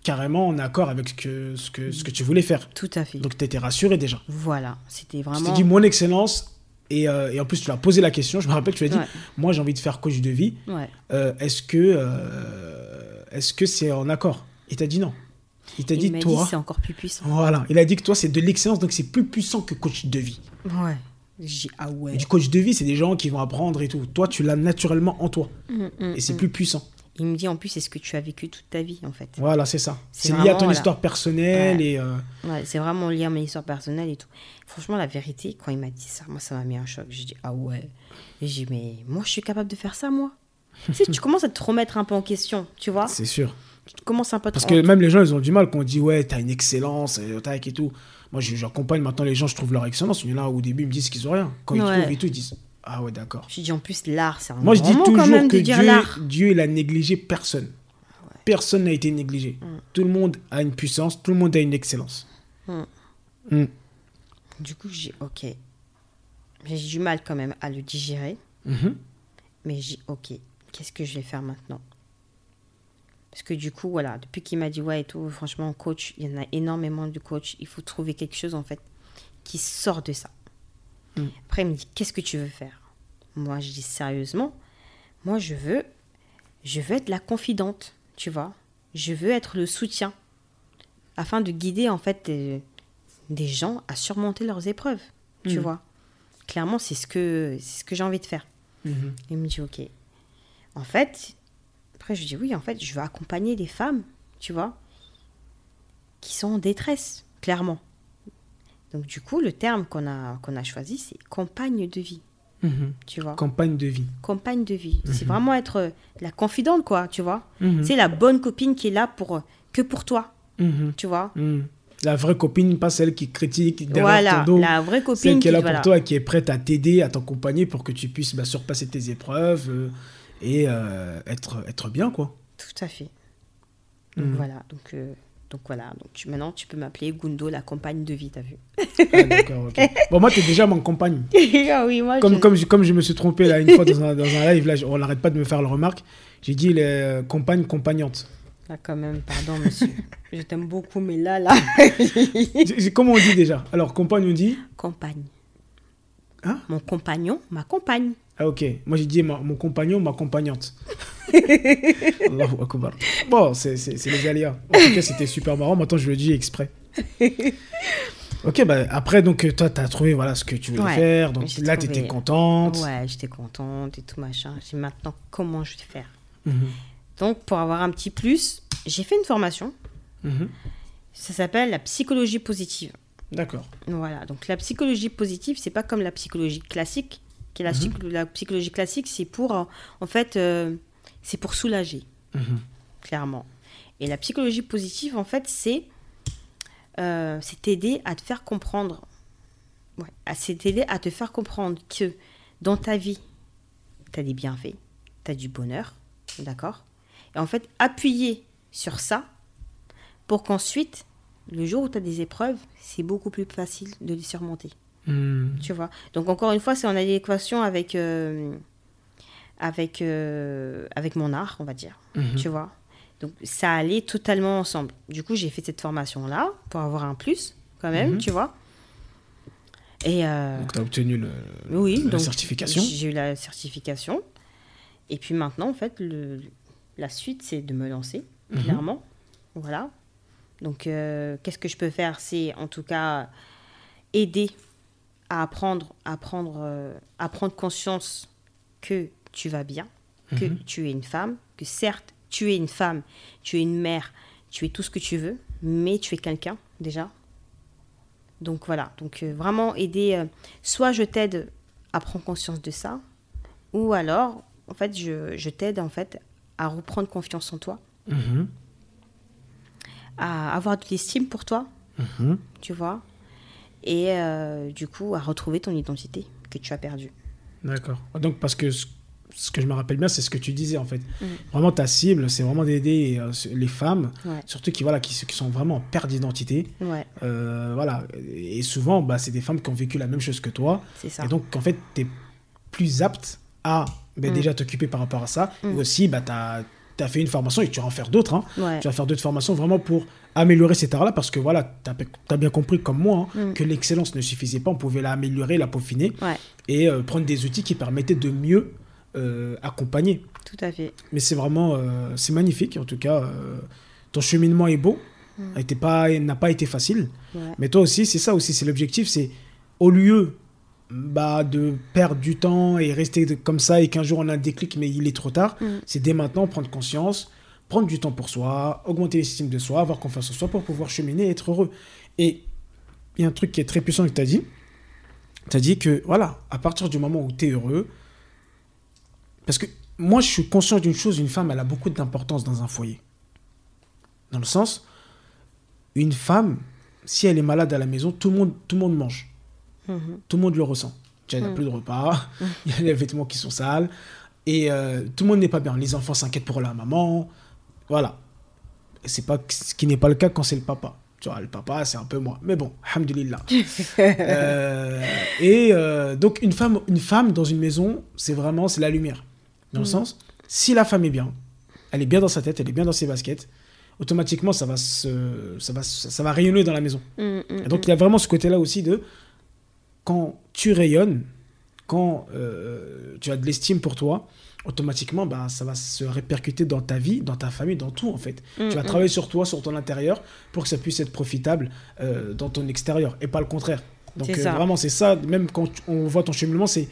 [SPEAKER 1] carrément en accord avec ce que ce que ce que tu voulais faire.
[SPEAKER 2] Tout à fait.
[SPEAKER 1] Donc tu étais rassuré déjà.
[SPEAKER 2] voilà, c'était
[SPEAKER 1] Tu
[SPEAKER 2] vraiment...
[SPEAKER 1] t'es dit mon excellence. Et, euh, et en plus, tu l'as posé la question. Je me rappelle, tu as dit,
[SPEAKER 2] Ouais.
[SPEAKER 1] moi, j'ai envie de faire coach de vie.
[SPEAKER 2] Ouais.
[SPEAKER 1] Euh, est-ce que euh, est-ce que c'est en accord? Il t'a dit non. Il t'a dit toi.
[SPEAKER 2] c'est encore plus puissant.
[SPEAKER 1] Voilà, il a dit que toi c'est de l'excellence, donc c'est plus puissant que coach de vie.
[SPEAKER 2] Ouais. J'ai ah ouais.
[SPEAKER 1] Et du coach de vie, c'est des gens qui vont apprendre et tout. Toi, tu l'as naturellement en toi.
[SPEAKER 2] Mm, mm,
[SPEAKER 1] Et c'est
[SPEAKER 2] mm.
[SPEAKER 1] plus puissant.
[SPEAKER 2] Il me dit en plus, c'est ce que tu as vécu toute ta vie en fait.
[SPEAKER 1] Voilà, c'est ça.
[SPEAKER 2] C'est
[SPEAKER 1] lié à ton
[SPEAKER 2] voilà.
[SPEAKER 1] histoire personnelle
[SPEAKER 2] Ouais.
[SPEAKER 1] et. euh,
[SPEAKER 2] Ouais, c'est vraiment lié à mon histoire personnelle et tout. Franchement, la vérité, quand il m'a dit ça, moi, ça m'a mis un choc. J'ai dit, ah ouais. Et j'ai dit, mais moi, je suis capable de faire ça, moi. tu sais, tu commences à te remettre un peu en question, tu vois.
[SPEAKER 1] c'est sûr.
[SPEAKER 2] Tu commences un peu à te
[SPEAKER 1] Parce que même les gens, ils ont du mal quand on dit ouais, t'as une excellence, euh, tac et tout. Moi, j'accompagne maintenant les gens, je trouve leur excellence. Il y en a au début, ils me disent qu'ils ont rien. Quand ils trouvent et tout, ils disent ah ouais, d'accord.
[SPEAKER 2] Je dis, en plus, l'art, c'est un
[SPEAKER 1] Moi, je dis toujours que Dieu, il a négligé personne. Personne n'a été négligé.
[SPEAKER 2] Mm.
[SPEAKER 1] Tout le monde a une puissance, tout le monde a une excellence.
[SPEAKER 2] Mm.
[SPEAKER 1] Mm.
[SPEAKER 2] Du coup, j'ai ok. J'ai du mal quand même à le digérer.
[SPEAKER 1] Mhm.
[SPEAKER 2] Mais j'ai ok, qu'est-ce que je vais faire maintenant? Parce que du coup, voilà, depuis qu'il m'a dit, ouais, et tout, franchement, coach, il y en a énormément de coachs. Il faut trouver quelque chose, en fait, qui sort de ça.
[SPEAKER 1] Mm.
[SPEAKER 2] Après, il me dit, qu'est-ce que tu veux faire? Moi, je dis, sérieusement, moi, je veux, je veux être la confidente, tu vois. Je veux être le soutien, afin de guider, en fait, des, des gens à surmonter leurs épreuves, tu
[SPEAKER 1] Mm.
[SPEAKER 2] vois. Clairement, c'est ce que, c'est ce que j'ai envie de faire.
[SPEAKER 1] Mhm.
[SPEAKER 2] Il me dit ok. En fait, après je dis oui, en fait, je veux accompagner des femmes, tu vois, qui sont en détresse, clairement. Donc du coup, le terme qu'on a, qu'on a choisi, c'est compagne de vie,
[SPEAKER 1] Mhm.
[SPEAKER 2] tu vois?
[SPEAKER 1] Campagne de vie.
[SPEAKER 2] Compagne de vie. C'est vraiment être euh, la confidente, quoi, tu vois?
[SPEAKER 1] Mhm.
[SPEAKER 2] C'est la bonne copine qui est là pour, euh, que pour toi,
[SPEAKER 1] Mhm.
[SPEAKER 2] tu vois?
[SPEAKER 1] Mhm. La vraie copine, pas celle qui critique derrière
[SPEAKER 2] Voilà,
[SPEAKER 1] ton dos.
[SPEAKER 2] la vraie copine
[SPEAKER 1] Celle qui est là
[SPEAKER 2] qui, voilà.
[SPEAKER 1] pour toi, qui est prête à t'aider, à t'accompagner pour que tu puisses bah, surpasser tes épreuves euh, et euh, être, être bien, quoi.
[SPEAKER 2] Tout à fait. Donc
[SPEAKER 1] Mhm.
[SPEAKER 2] voilà, donc, euh, donc voilà. Donc tu, maintenant, tu peux m'appeler Gundo, la compagne de vie, t'as vu.
[SPEAKER 1] Ah, d'accord, ok. Bon, moi, t'es déjà mon compagne.
[SPEAKER 2] ah oui, moi,
[SPEAKER 1] Comme,
[SPEAKER 2] je-
[SPEAKER 1] comme, je, comme je me suis trompé là une fois dans un, dans un live, là, on n'arrête pas de me faire la remarque. J'ai dit les euh, compagnes, compagnantes.
[SPEAKER 2] Là, quand même, pardon, monsieur. je t'aime beaucoup, mais là, là.
[SPEAKER 1] Comment on dit déjà? Alors, compagne, on dit?
[SPEAKER 2] Compagne.
[SPEAKER 1] Hein?
[SPEAKER 2] Mon compagnon, ma compagne.
[SPEAKER 1] Ah, ok. Moi, j'ai dit ma- mon compagnon, ma compagnante. Allahu Akbar. Bon, c'est les aléas. En tout cas, c'était super marrant. Maintenant, je le dis exprès. Ok, bah après, donc, euh, toi, t'as trouvé voilà, ce que tu voulais
[SPEAKER 2] Ouais,
[SPEAKER 1] faire. Donc là,
[SPEAKER 2] trouvé.
[SPEAKER 1] t'étais contente.
[SPEAKER 2] Ouais, j'étais contente et tout machin. J'ai maintenant, comment je vais faire?
[SPEAKER 1] Mhm,
[SPEAKER 2] Donc, pour avoir un petit plus, j'ai fait une formation.
[SPEAKER 1] mhm.
[SPEAKER 2] Ça s'appelle la psychologie positive.
[SPEAKER 1] D'accord.
[SPEAKER 2] Voilà, donc la psychologie positive, c'est pas comme la psychologie classique. Qui est la, psycho- la psychologie classique, c'est pour, euh, en fait, euh, c'est pour soulager,
[SPEAKER 1] Mhm.
[SPEAKER 2] clairement. Et la psychologie positive, en fait, c'est euh, c'est t'aider à te faire comprendre, ouais, à- c'est t'aider à te faire comprendre que dans ta vie, tu as des bienfaits, tu as du bonheur, d'accord? Et en fait, appuyer sur ça pour qu'ensuite, le jour où tu as des épreuves, c'est beaucoup plus facile de les surmonter.
[SPEAKER 1] Hmm.
[SPEAKER 2] Tu vois Donc, encore une fois, c'est en adéquation avec, euh, avec, euh, avec mon art, on va dire.
[SPEAKER 1] Mhm.
[SPEAKER 2] Tu vois Donc, ça allait totalement ensemble. Du coup, j'ai fait cette formation-là pour avoir un plus, quand même,
[SPEAKER 1] Mhm.
[SPEAKER 2] tu vois Et. euh,
[SPEAKER 1] Donc, tu as obtenu le,
[SPEAKER 2] oui,
[SPEAKER 1] la
[SPEAKER 2] donc
[SPEAKER 1] certification.
[SPEAKER 2] J'ai eu la certification. Et puis maintenant, en fait, le, la suite, c'est de me lancer, clairement. Voilà. Donc, qu'est-ce que je peux faire? C'est en tout cas aider à apprendre, à prendre, euh, à prendre conscience que tu vas bien, que
[SPEAKER 1] Mhm.
[SPEAKER 2] tu es une femme, que certes, tu es une femme, tu es une mère, tu es tout ce que tu veux, mais tu es quelqu'un déjà. Donc voilà, donc euh, vraiment aider, euh, soit je t'aide à prendre conscience de ça, ou alors, en fait, je, je t'aide en fait à reprendre confiance en toi,
[SPEAKER 1] Mhm.
[SPEAKER 2] à avoir de l'estime pour toi,
[SPEAKER 1] Mhm.
[SPEAKER 2] tu vois, et euh, du coup à retrouver ton identité que tu as perdue.
[SPEAKER 1] D'accord. Donc, parce que ce, ce que je me rappelle bien, c'est ce que tu disais en fait.
[SPEAKER 2] Mhm.
[SPEAKER 1] Vraiment, ta cible, c'est vraiment d'aider euh, les femmes,
[SPEAKER 2] Ouais,
[SPEAKER 1] surtout qui, voilà, qui, qui sont vraiment en perte d'identité.
[SPEAKER 2] ouais,
[SPEAKER 1] Euh, voilà. Et souvent, bah, c'est des femmes qui ont vécu la même chose que toi.
[SPEAKER 2] c'est ça.
[SPEAKER 1] Et donc, en fait, tu es plus apte à ben,
[SPEAKER 2] Mm.
[SPEAKER 1] déjà t'occuper par rapport à ça.
[SPEAKER 2] Mm.
[SPEAKER 1] Et aussi, bah, tu as, fait une formation et tu vas en faire d'autres. hein.
[SPEAKER 2] ouais,
[SPEAKER 1] Tu vas faire d'autres formations vraiment pour améliorer cet art-là parce que voilà, tu as, bien compris comme moi hein,
[SPEAKER 2] Mm.
[SPEAKER 1] que l'excellence ne suffisait pas. On pouvait l'améliorer, la peaufiner
[SPEAKER 2] ouais,
[SPEAKER 1] et euh, prendre des outils qui permettaient de mieux euh, accompagner.
[SPEAKER 2] tout à fait.
[SPEAKER 1] Mais c'est vraiment euh, c'est magnifique en tout cas. ton cheminement est beau,
[SPEAKER 2] Mm.
[SPEAKER 1] pas n'a pas été facile.
[SPEAKER 2] Ouais,
[SPEAKER 1] Mais toi aussi, c'est ça aussi, c'est l'objectif, c'est au lieu bah, de perdre du temps et rester de- comme ça et qu'un jour on a un déclic mais il est trop tard,
[SPEAKER 2] Mm.
[SPEAKER 1] c'est dès maintenant prendre conscience, prendre du temps pour soi, augmenter l'estime de soi, avoir confiance en soi pour pouvoir cheminer et être heureux. Et il y a un truc qui est très puissant que tu as dit. Tu as dit que voilà, à partir du moment où tu es heureux, parce que moi je suis conscient d'une chose, une femme elle a beaucoup d'importance dans un foyer. Dans le sens, une femme, si elle est malade à la maison, tout le monde, tout le monde mange.
[SPEAKER 2] Mhm.
[SPEAKER 1] Tout le monde le ressent. Il n'y a
[SPEAKER 2] Mm.
[SPEAKER 1] plus de repas, il y a les vêtements qui sont sales, et euh, tout le monde n'est pas bien. Les enfants s'inquiètent pour leur maman. Voilà. C'est pas ce qui n'est pas le cas quand c'est le papa. Tu vois, le papa, c'est un peu moi. Mais bon, alhamdulillah. Euh, et euh, donc, une femme, une femme dans une maison, c'est vraiment c'est la lumière. Dans le
[SPEAKER 2] Mm.
[SPEAKER 1] sens, si la femme est bien, elle est bien dans sa tête, elle est bien dans ses baskets, automatiquement, ça va, se, ça va, ça va rayonner dans la maison.
[SPEAKER 2] Mm, mm,
[SPEAKER 1] Et donc il y a vraiment ce côté-là aussi de quand tu rayonnes, quand euh, tu as de l'estime pour toi, automatiquement bah, ça va se répercuter dans ta vie, dans ta famille, dans tout en fait.
[SPEAKER 2] mm,
[SPEAKER 1] tu vas
[SPEAKER 2] mm.
[SPEAKER 1] travailler sur toi, sur ton intérieur, pour que ça puisse être profitable euh, dans ton extérieur et pas le contraire. Donc euh, vraiment c'est ça, même quand on voit ton cheminement, c'est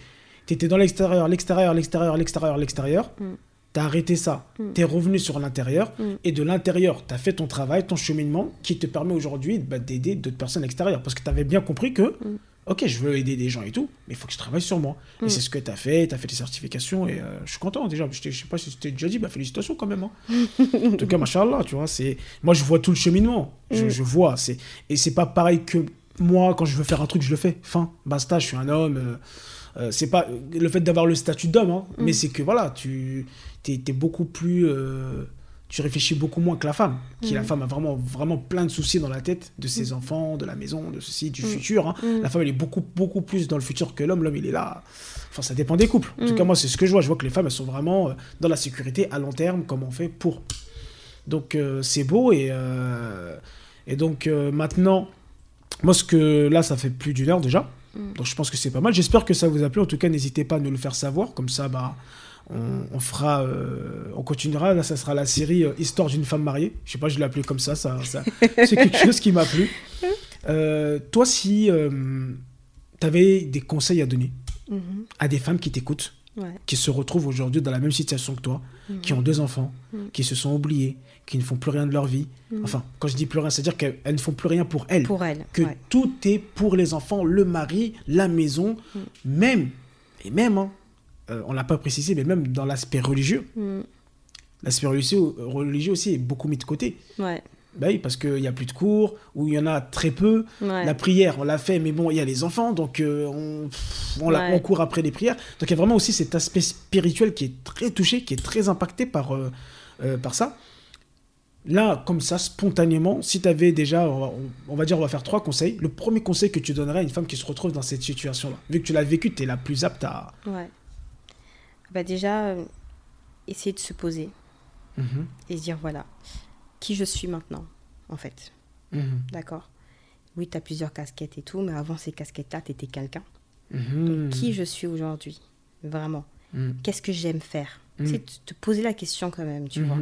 [SPEAKER 1] tu étais dans l'extérieur, l'extérieur, l'extérieur, l'extérieur, l'extérieur.
[SPEAKER 2] Mm.
[SPEAKER 1] Tu as arrêté ça,
[SPEAKER 2] Mm.
[SPEAKER 1] tu es revenu sur l'intérieur, et de l'intérieur, tu as fait ton travail, ton cheminement, qui te permet aujourd'hui bah, d'aider d'autres personnes extérieures. Parce que tu avais bien compris que. Ok, je veux aider des gens et tout, mais il faut que je travaille sur moi.
[SPEAKER 2] Mm.
[SPEAKER 1] Et c'est ce que tu as fait, tu as fait tes certifications, et euh, je suis content déjà. Je, je sais pas si je t'ai déjà dit, bah, félicitations quand même. hein. en tout cas, machallah, tu vois, c'est... moi je vois tout le cheminement, je,
[SPEAKER 2] Mm.
[SPEAKER 1] je vois. C'est... Et c'est pas pareil que moi, quand je veux faire un truc, je le fais. Fin, basta, je suis un homme. euh, euh, c'est pas le fait d'avoir le statut d'homme, hein,
[SPEAKER 2] Mm.
[SPEAKER 1] mais c'est que voilà, tu es, beaucoup plus. Tu réfléchis beaucoup moins que la femme. Qui, la
[SPEAKER 2] Mm.
[SPEAKER 1] femme a vraiment, vraiment plein de soucis dans la tête de ses enfants, de la maison, de ceci, du
[SPEAKER 2] Mm.
[SPEAKER 1] futur. hein.
[SPEAKER 2] Mm.
[SPEAKER 1] La femme, elle est beaucoup, beaucoup plus dans le futur que l'homme. L'homme, il est là. Enfin, ça dépend des couples. En tout
[SPEAKER 2] Mm.
[SPEAKER 1] cas, moi, c'est ce que je vois. Je vois que les femmes, elles sont vraiment euh, dans la sécurité à long terme, comme on fait pour. Donc, euh, c'est beau. Et, euh, et donc, euh, maintenant, moi, ce que là, ça fait plus d'une heure déjà.
[SPEAKER 2] Mm.
[SPEAKER 1] Donc, je pense que c'est pas mal. J'espère que ça vous a plu. En tout cas, n'hésitez pas à nous le faire savoir. Comme ça, bah. On, on fera, euh, on continuera. Là, ça sera la série euh, Histoire d'une femme mariée. Je sais pas, je l'ai appelé comme ça. ça, ça c'est quelque chose qui m'a plu. Euh, toi, si tu avais des conseils à donner
[SPEAKER 2] Mhm.
[SPEAKER 1] à des femmes qui t'écoutent,
[SPEAKER 2] Ouais.
[SPEAKER 1] qui se retrouvent aujourd'hui dans la même situation que toi,
[SPEAKER 2] Mhm.
[SPEAKER 1] qui ont deux enfants,
[SPEAKER 2] Mhm.
[SPEAKER 1] qui se sont oubliés, qui ne font plus rien de leur vie.
[SPEAKER 2] Mhm.
[SPEAKER 1] Enfin, quand je dis plus rien, c'est-à-dire qu'elles elles ne font plus rien pour elles.
[SPEAKER 2] Pour elle.
[SPEAKER 1] que
[SPEAKER 2] ouais.
[SPEAKER 1] tout est pour les enfants, le mari, la maison,
[SPEAKER 2] Mhm.
[SPEAKER 1] même, et même, hein, euh, on l'a pas précisé, mais même dans l'aspect religieux,
[SPEAKER 2] Mm.
[SPEAKER 1] l'aspect religieux, religieux aussi est beaucoup mis de côté.
[SPEAKER 2] Ouais.
[SPEAKER 1] Bah oui, parce qu'il n'y a plus de cours, ou il y en a très peu.
[SPEAKER 2] Ouais.
[SPEAKER 1] La prière, on l'a fait, mais bon, il y a les enfants, donc euh, on, la-
[SPEAKER 2] Ouais.
[SPEAKER 1] on court après les prières. Donc il y a vraiment aussi cet aspect spirituel qui est très touché, qui est très impacté par, euh, euh, par ça. Là, comme ça, spontanément, si tu avais déjà, on va, on- on va dire, on va faire trois conseils. Le premier conseil que tu donnerais à une femme qui se retrouve dans cette situation-là, vu que tu l'as vécu, tu es la plus apte à.
[SPEAKER 2] Ouais. Bah déjà, euh, essayer de se poser
[SPEAKER 1] Mhm,
[SPEAKER 2] et se dire voilà, qui je suis maintenant, en fait.
[SPEAKER 1] mhm,
[SPEAKER 2] D'accord? Oui, tu as plusieurs casquettes et tout, mais avant ces casquettes-là, tu étais quelqu'un.
[SPEAKER 1] mhm,
[SPEAKER 2] Qui je suis aujourd'hui Vraiment? Qu'est-ce que j'aime faire? C'est te poser la question quand même, tu vois.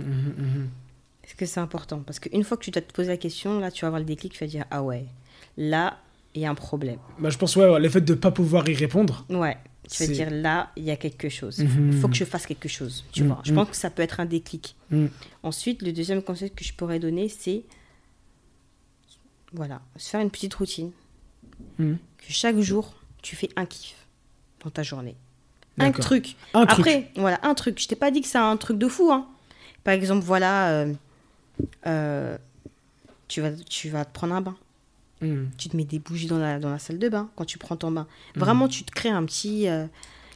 [SPEAKER 2] Parce que c'est important. Parce qu'une fois que tu dois te poser la question, là, tu vas avoir le déclic, tu vas dire ah ouais, là, il y a un problème.
[SPEAKER 1] Bah, je pense, ouais, ouais, le fait de ne pas pouvoir y répondre.
[SPEAKER 2] Ouais. Tu vas dire là, il y a quelque chose.
[SPEAKER 1] Mhm.
[SPEAKER 2] Il faut que je fasse quelque chose. Tu
[SPEAKER 1] Mhm.
[SPEAKER 2] vois. Je pense que ça peut être un déclic.
[SPEAKER 1] Mhm.
[SPEAKER 2] Ensuite, le deuxième conseil que je pourrais donner, c'est voilà, se faire une petite routine.
[SPEAKER 1] Mhm.
[SPEAKER 2] Que chaque jour, tu fais un kiff dans ta journée. Un truc.
[SPEAKER 1] Un truc.
[SPEAKER 2] Après, voilà, un truc. Je t'ai pas dit que c'est un truc de fou. Hein. Par exemple, voilà, euh, euh, tu, vas, tu vas te prendre un bain.
[SPEAKER 1] Mhm.
[SPEAKER 2] Tu te mets des bougies dans la, dans la salle de bain quand tu prends ton bain. Vraiment, tu te crées un petit, euh,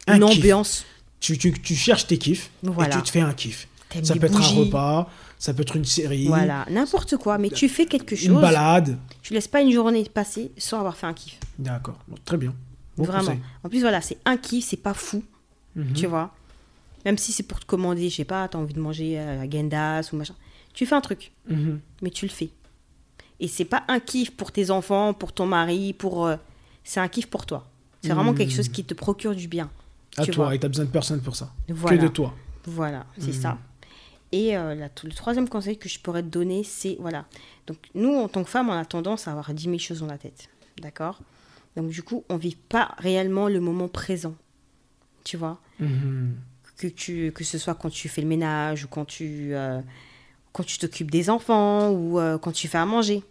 [SPEAKER 1] Un
[SPEAKER 2] une
[SPEAKER 1] kiff.
[SPEAKER 2] ambiance.
[SPEAKER 1] Tu, tu, tu cherches tes kiffs
[SPEAKER 2] Voilà.
[SPEAKER 1] et tu te fais un kiff. Ça peut être un repas, ça peut être une série,
[SPEAKER 2] Voilà, n'importe quoi. Mais tu fais quelque
[SPEAKER 1] une
[SPEAKER 2] chose.
[SPEAKER 1] balade.
[SPEAKER 2] Tu laisses pas une journée passer sans avoir fait un kiff.
[SPEAKER 1] D'accord, Bon, très bien. Bon
[SPEAKER 2] Vraiment.
[SPEAKER 1] conseil.
[SPEAKER 2] En plus, voilà, c'est un kiff, c'est pas fou.
[SPEAKER 1] Mhm.
[SPEAKER 2] Tu vois Même si c'est pour te commander, je sais pas, t'as envie de manger euh, à Gendas ou machin. Tu fais un truc,
[SPEAKER 1] Mhm.
[SPEAKER 2] mais tu le fais. Et c'est pas un kiff pour tes enfants, pour ton mari, pour. euh, c'est un kiff pour toi. C'est vraiment quelque chose qui te procure du bien.
[SPEAKER 1] À
[SPEAKER 2] tu
[SPEAKER 1] toi,
[SPEAKER 2] vois
[SPEAKER 1] et t'as besoin de personne pour ça.
[SPEAKER 2] Voilà.
[SPEAKER 1] Que de toi.
[SPEAKER 2] Voilà, c'est
[SPEAKER 1] Mhm.
[SPEAKER 2] ça. Et euh, la- le troisième conseil que je pourrais te donner, c'est voilà. Donc nous, en tant que femmes, on a tendance à avoir 10 000 choses dans la tête, d'accord? Donc du coup, on vit pas réellement le moment présent, tu vois?
[SPEAKER 1] Mhm.
[SPEAKER 2] que tu que ce soit quand tu fais le ménage ou quand tu euh, quand tu t'occupes des enfants ou euh, quand tu fais à manger.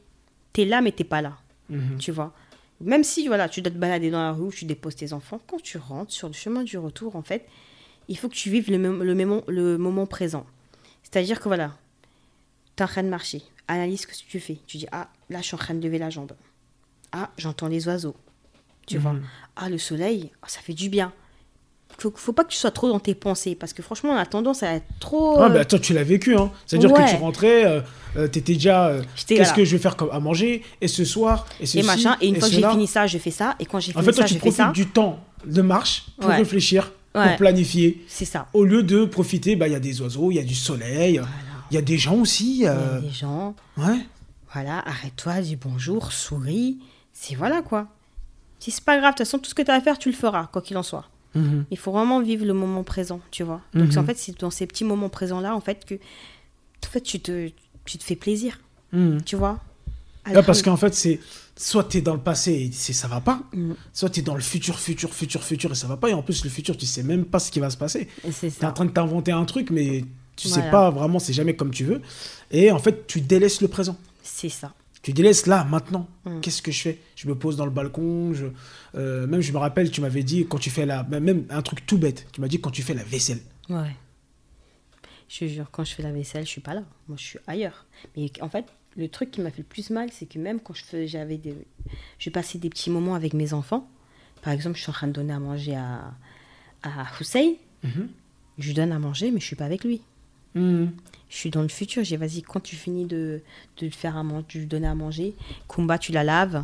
[SPEAKER 2] T'es là, mais t'es pas là,
[SPEAKER 1] Mhm.
[SPEAKER 2] tu vois Même si voilà, tu dois te balader dans la rue, ou tu déposes tes enfants, quand tu rentres sur le chemin du retour, en fait, il faut que tu vives le, le, moment, le moment présent. C'est-à-dire que voilà, tu es en train de marcher, analyse ce que tu fais. Tu dis, ah, là, je suis en train de lever la jambe. Ah, j'entends les oiseaux. Tu vois
[SPEAKER 1] Mhm.
[SPEAKER 2] Ah, le soleil, ah, ça fait du bien. Faut, faut pas que tu sois trop dans tes pensées, parce que franchement, on a tendance à être trop...
[SPEAKER 1] Ah, bah toi, tu l'as vécu, hein. C'est-à-dire
[SPEAKER 2] Ouais.
[SPEAKER 1] que tu rentrais, euh, euh, t'étais déjà. euh, Qu'est-ce que je vais faire comme à manger? Et ce soir Et ceci
[SPEAKER 2] et machin. Et une fois que j'ai fini ça, je fais ça. Et quand j'ai
[SPEAKER 1] En
[SPEAKER 2] fini
[SPEAKER 1] fait, toi,
[SPEAKER 2] ça,
[SPEAKER 1] tu
[SPEAKER 2] je fais
[SPEAKER 1] profites
[SPEAKER 2] ça.
[SPEAKER 1] du temps de marche pour
[SPEAKER 2] Ouais.
[SPEAKER 1] réfléchir,
[SPEAKER 2] Ouais.
[SPEAKER 1] pour planifier.
[SPEAKER 2] C'est ça.
[SPEAKER 1] Au lieu de profiter, bah, il y a des oiseaux, il y a du soleil, il
[SPEAKER 2] Voilà.
[SPEAKER 1] y a des gens aussi.
[SPEAKER 2] Il y a
[SPEAKER 1] euh,
[SPEAKER 2] des gens.
[SPEAKER 1] Ouais.
[SPEAKER 2] Voilà, arrête-toi, dis bonjour, souris. C'est voilà quoi. Si c'est pas grave, de toute façon, tout ce que tu as à faire, tu le feras, quoi qu'il en soit.
[SPEAKER 1] Mhm.
[SPEAKER 2] Il faut vraiment vivre le moment présent, tu vois. Donc,
[SPEAKER 1] Mhm.
[SPEAKER 2] c'est en fait, c'est dans ces petits moments présents-là, en fait, que en fait, tu, te, tu te fais plaisir,
[SPEAKER 1] Mhm.
[SPEAKER 2] tu vois.
[SPEAKER 1] Ouais, parce qu'en fait, c'est soit tu es dans le passé et ça va pas,
[SPEAKER 2] Mm.
[SPEAKER 1] soit tu es dans le futur, futur, futur, futur et ça va pas. Et en plus, le futur, tu sais même pas ce qui va se passer. Tu es en train de t'inventer un truc, mais tu sais
[SPEAKER 2] Voilà.
[SPEAKER 1] pas vraiment, c'est jamais comme tu veux. Et en fait, tu délaisses le présent.
[SPEAKER 2] C'est ça.
[SPEAKER 1] Tu délaisses là, maintenant.
[SPEAKER 2] Mm.
[SPEAKER 1] Qu'est-ce que je fais? Je me pose dans le balcon. Je, euh, même, je me rappelle, tu m'avais dit quand tu fais la. Même un truc tout bête. Tu m'as dit quand tu fais la vaisselle.
[SPEAKER 2] Ouais. Je te jure, quand je fais la vaisselle, je suis pas là. Moi, je suis ailleurs. Mais en fait, le truc qui m'a fait le plus mal, c'est que même quand je faisais, j'avais des, je passais des petits moments avec mes enfants. Par exemple, je suis en train de donner à manger à, à Hussein.
[SPEAKER 1] Mhm.
[SPEAKER 2] Je lui donne à manger, mais je suis pas avec lui.
[SPEAKER 1] Mhm.
[SPEAKER 2] Je suis dans le futur. J'ai vas-y, quand tu finis de, de lui faire à manger, de lui donner à manger, Kumba, tu la laves.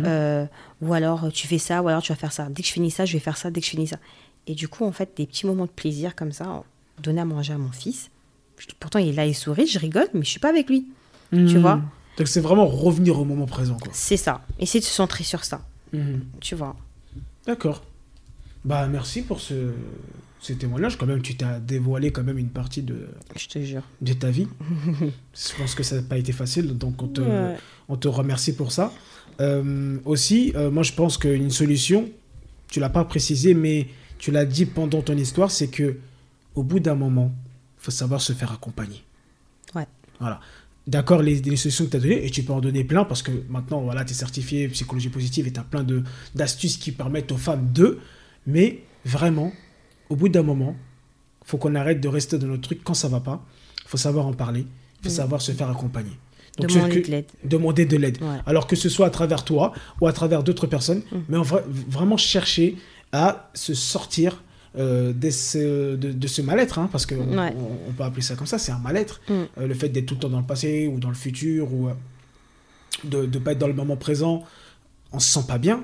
[SPEAKER 2] Euh, ou alors tu fais ça, ou alors tu vas faire ça. Dès que je finis ça, je vais faire ça. Dès que je finis ça. Et du coup, en fait, des petits moments de plaisir comme ça, donner à manger à mon fils. Pourtant, il est là, il sourit, je rigole, mais je suis pas avec lui. Tu
[SPEAKER 1] Mhm.
[SPEAKER 2] vois?
[SPEAKER 1] Donc c'est vraiment revenir au moment présent.
[SPEAKER 2] C'est ça. Essayer de se centrer sur ça.
[SPEAKER 1] Mhm.
[SPEAKER 2] Tu vois?
[SPEAKER 1] D'accord. Bah merci pour ce, ce témoignage. Quand même, tu t'as dévoilé quand même une partie de,
[SPEAKER 2] Je te jure.
[SPEAKER 1] de ta vie. Je pense que ça n'a pas été facile, donc on te,
[SPEAKER 2] Ouais.
[SPEAKER 1] on te remercie pour ça. Euh, aussi, euh, moi je pense qu'une solution, tu l'as pas précisé, mais tu l'as dit pendant ton histoire, c'est que au bout d'un moment, il faut savoir se faire accompagner.
[SPEAKER 2] Ouais.
[SPEAKER 1] Voilà. D'accord, les, les solutions que tu as données, et tu peux en donner plein parce que maintenant, voilà, tu es certifié psychologie positive et tu as plein d'astuces qui permettent aux femmes de. Mais vraiment, au bout d'un moment, faut qu'on arrête de rester dans notre truc quand ça va pas. Il faut savoir en parler, il faut
[SPEAKER 2] Mm.
[SPEAKER 1] savoir se faire accompagner. Donc,
[SPEAKER 2] Demander
[SPEAKER 1] que-
[SPEAKER 2] de l'aide.
[SPEAKER 1] demander de l'aide.
[SPEAKER 2] Ouais.
[SPEAKER 1] Alors que ce soit à travers toi ou à travers d'autres personnes,
[SPEAKER 2] Mm.
[SPEAKER 1] mais en vrai- vraiment chercher à se sortir euh, de ce, de, de ce mal-être, hein, parce qu'on
[SPEAKER 2] Ouais.
[SPEAKER 1] on, on peut appeler ça comme ça, c'est un mal-être.
[SPEAKER 2] Mm.
[SPEAKER 1] Euh, le fait d'être tout le temps dans le passé ou dans le futur, ou euh, de ne pas être dans le moment présent, on se sent pas bien.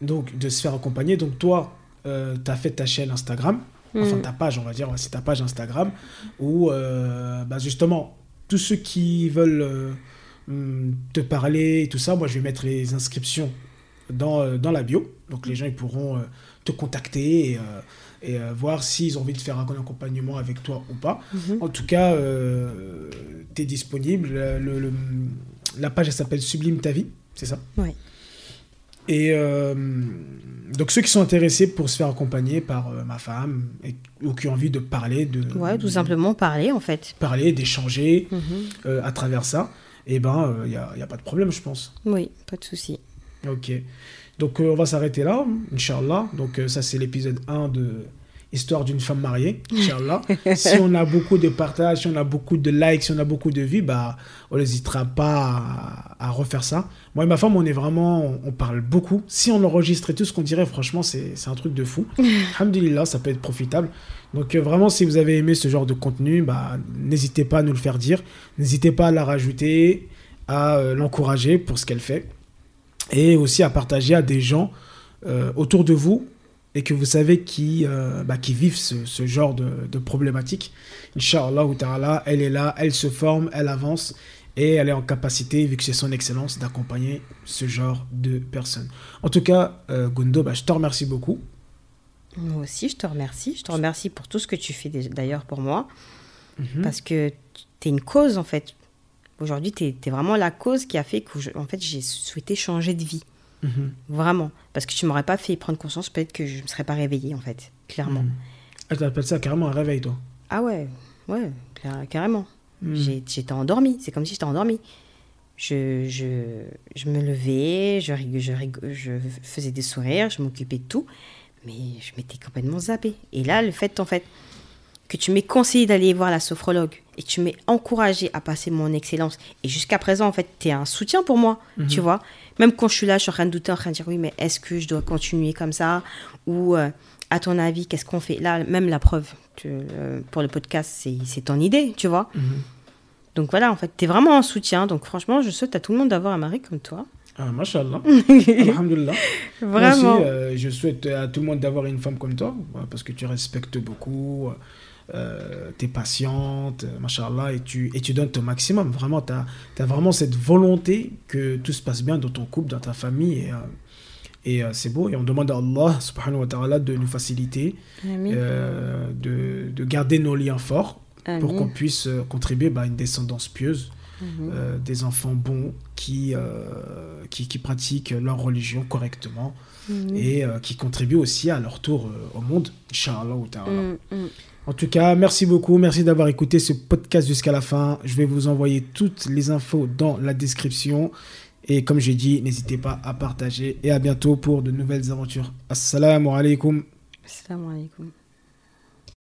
[SPEAKER 1] Donc, de se faire accompagner. Donc, toi, tu as fait ta chaîne Instagram, enfin
[SPEAKER 2] Mm.
[SPEAKER 1] ta page, on va dire, c'est ta page Instagram, où euh, bah, justement, tous ceux qui veulent euh, hum, te parler et tout ça, moi je vais mettre les inscriptions dans, euh, dans la bio. Donc les gens ils pourront euh, te contacter et, euh, et, euh, voir s'ils ont envie de faire un accompagnement avec toi ou pas.
[SPEAKER 2] Mhm.
[SPEAKER 1] En tout cas, tu es disponible. Le- le- la page elle s'appelle Sublime ta vie, c'est ça?
[SPEAKER 2] Ouais.
[SPEAKER 1] Et euh, donc ceux qui sont intéressés pour se faire accompagner par euh, ma femme et, ou qui ont envie de parler, de
[SPEAKER 2] Ouais, tout simplement parler en fait.
[SPEAKER 1] parler, d'échanger
[SPEAKER 2] Mhm.
[SPEAKER 1] euh, à travers ça, et ben il n'y a, y a pas de problème je pense.
[SPEAKER 2] Oui, pas de souci.
[SPEAKER 1] Ok. Donc on va s'arrêter là, Inch'Allah. Donc ça c'est l'épisode 1 de Histoire d'une femme mariée, Inch'Allah. si on a beaucoup de partages, si on a beaucoup de likes, si on a beaucoup de vues, bah on n'hésitera pas à, à refaire ça. Moi et ma femme, on est vraiment, on, on parle beaucoup. Si on enregistrait tout ce qu'on dirait, franchement, c'est c'est un truc de fou. Alhamdulillah, ça peut être profitable. Donc euh, vraiment, si vous avez aimé ce genre de contenu, bah, n'hésitez pas à nous le faire dire. N'hésitez pas à la rajouter, à euh, l'encourager pour ce qu'elle fait. Et aussi à partager à des gens euh, autour de vous et que vous savez qui, euh, bah, qui vivent ce, ce genre de, de problématique. Inch'Allah, ou ta'ala, elle est là, elle se forme, elle avance et elle est en capacité, vu que c'est son excellence, d'accompagner ce genre de personnes. En tout cas, euh, Gundo, bah, je te remercie beaucoup.
[SPEAKER 2] Moi aussi, je te remercie. Je te remercie pour tout ce que tu fais d'ailleurs pour moi.
[SPEAKER 1] Mhm.
[SPEAKER 2] Parce que tu es une cause en fait. Aujourd'hui, tu es, vraiment la cause qui a fait que en fait, j'ai souhaité changer de vie.
[SPEAKER 1] Mhm.
[SPEAKER 2] Vraiment. Parce que tu m'aurais pas fait prendre conscience, peut-être que je ne me serais pas réveillée en fait. Clairement.
[SPEAKER 1] Mhm. Ah, tu appelles ça carrément un réveil, toi
[SPEAKER 2] Ah ouais, ouais, carrément.
[SPEAKER 1] Mhm.
[SPEAKER 2] J'étais endormie, c'est comme si j'étais endormie. Je, je, je me levais, je, je, je faisais des sourires, je m'occupais de tout, mais je m'étais complètement zappée. Et là, le fait, en fait, que tu m'aies conseillé d'aller voir la sophrologue et que tu m'aies encouragé à passer mon excellence, et jusqu'à présent, en fait, tu es un soutien pour moi, tu vois. Même quand je suis là, je suis en train de douter, en train de dire, oui, mais est-ce que je dois continuer comme ça? Ou, euh, à ton avis, qu'est-ce qu'on fait? Là, même la preuve tu- euh, pour le podcast, c'est c'est ton idée, tu vois.
[SPEAKER 1] Mhm.
[SPEAKER 2] Donc voilà, en fait, tu es vraiment un soutien. Donc franchement, je souhaite à tout le monde d'avoir un mari comme toi.
[SPEAKER 1] Ah, mashallah. Alhamdulillah. Moi
[SPEAKER 2] Vraiment.
[SPEAKER 1] aussi, euh, je souhaite à tout le monde d'avoir une femme comme toi, parce que tu respectes beaucoup, euh, tu es patiente, euh, mashallah, et tu, et tu donnes ton maximum. Vraiment, tu as, vraiment cette volonté que tout se passe bien dans ton couple, dans ta famille, et, euh, et euh, c'est beau. Et on demande à Allah, subhanahu wa ta'ala, de nous faciliter, euh, de, de garder nos liens forts, pour qu'on puisse euh, contribuer bah, à une descendance pieuse,
[SPEAKER 2] Mhm.
[SPEAKER 1] des enfants bons qui, qui, qui pratiquent leur religion correctement et qui contribuent aussi à leur tour au monde, Inch'Allah.
[SPEAKER 2] Mm.
[SPEAKER 1] En tout cas, merci beaucoup, merci d'avoir écouté ce podcast jusqu'à la fin. Je vais vous envoyer toutes les infos dans la description. Et comme j'ai dit, n'hésitez pas à partager et à bientôt pour de nouvelles aventures. Assalamu alaikum.
[SPEAKER 2] Assalamu alaikum.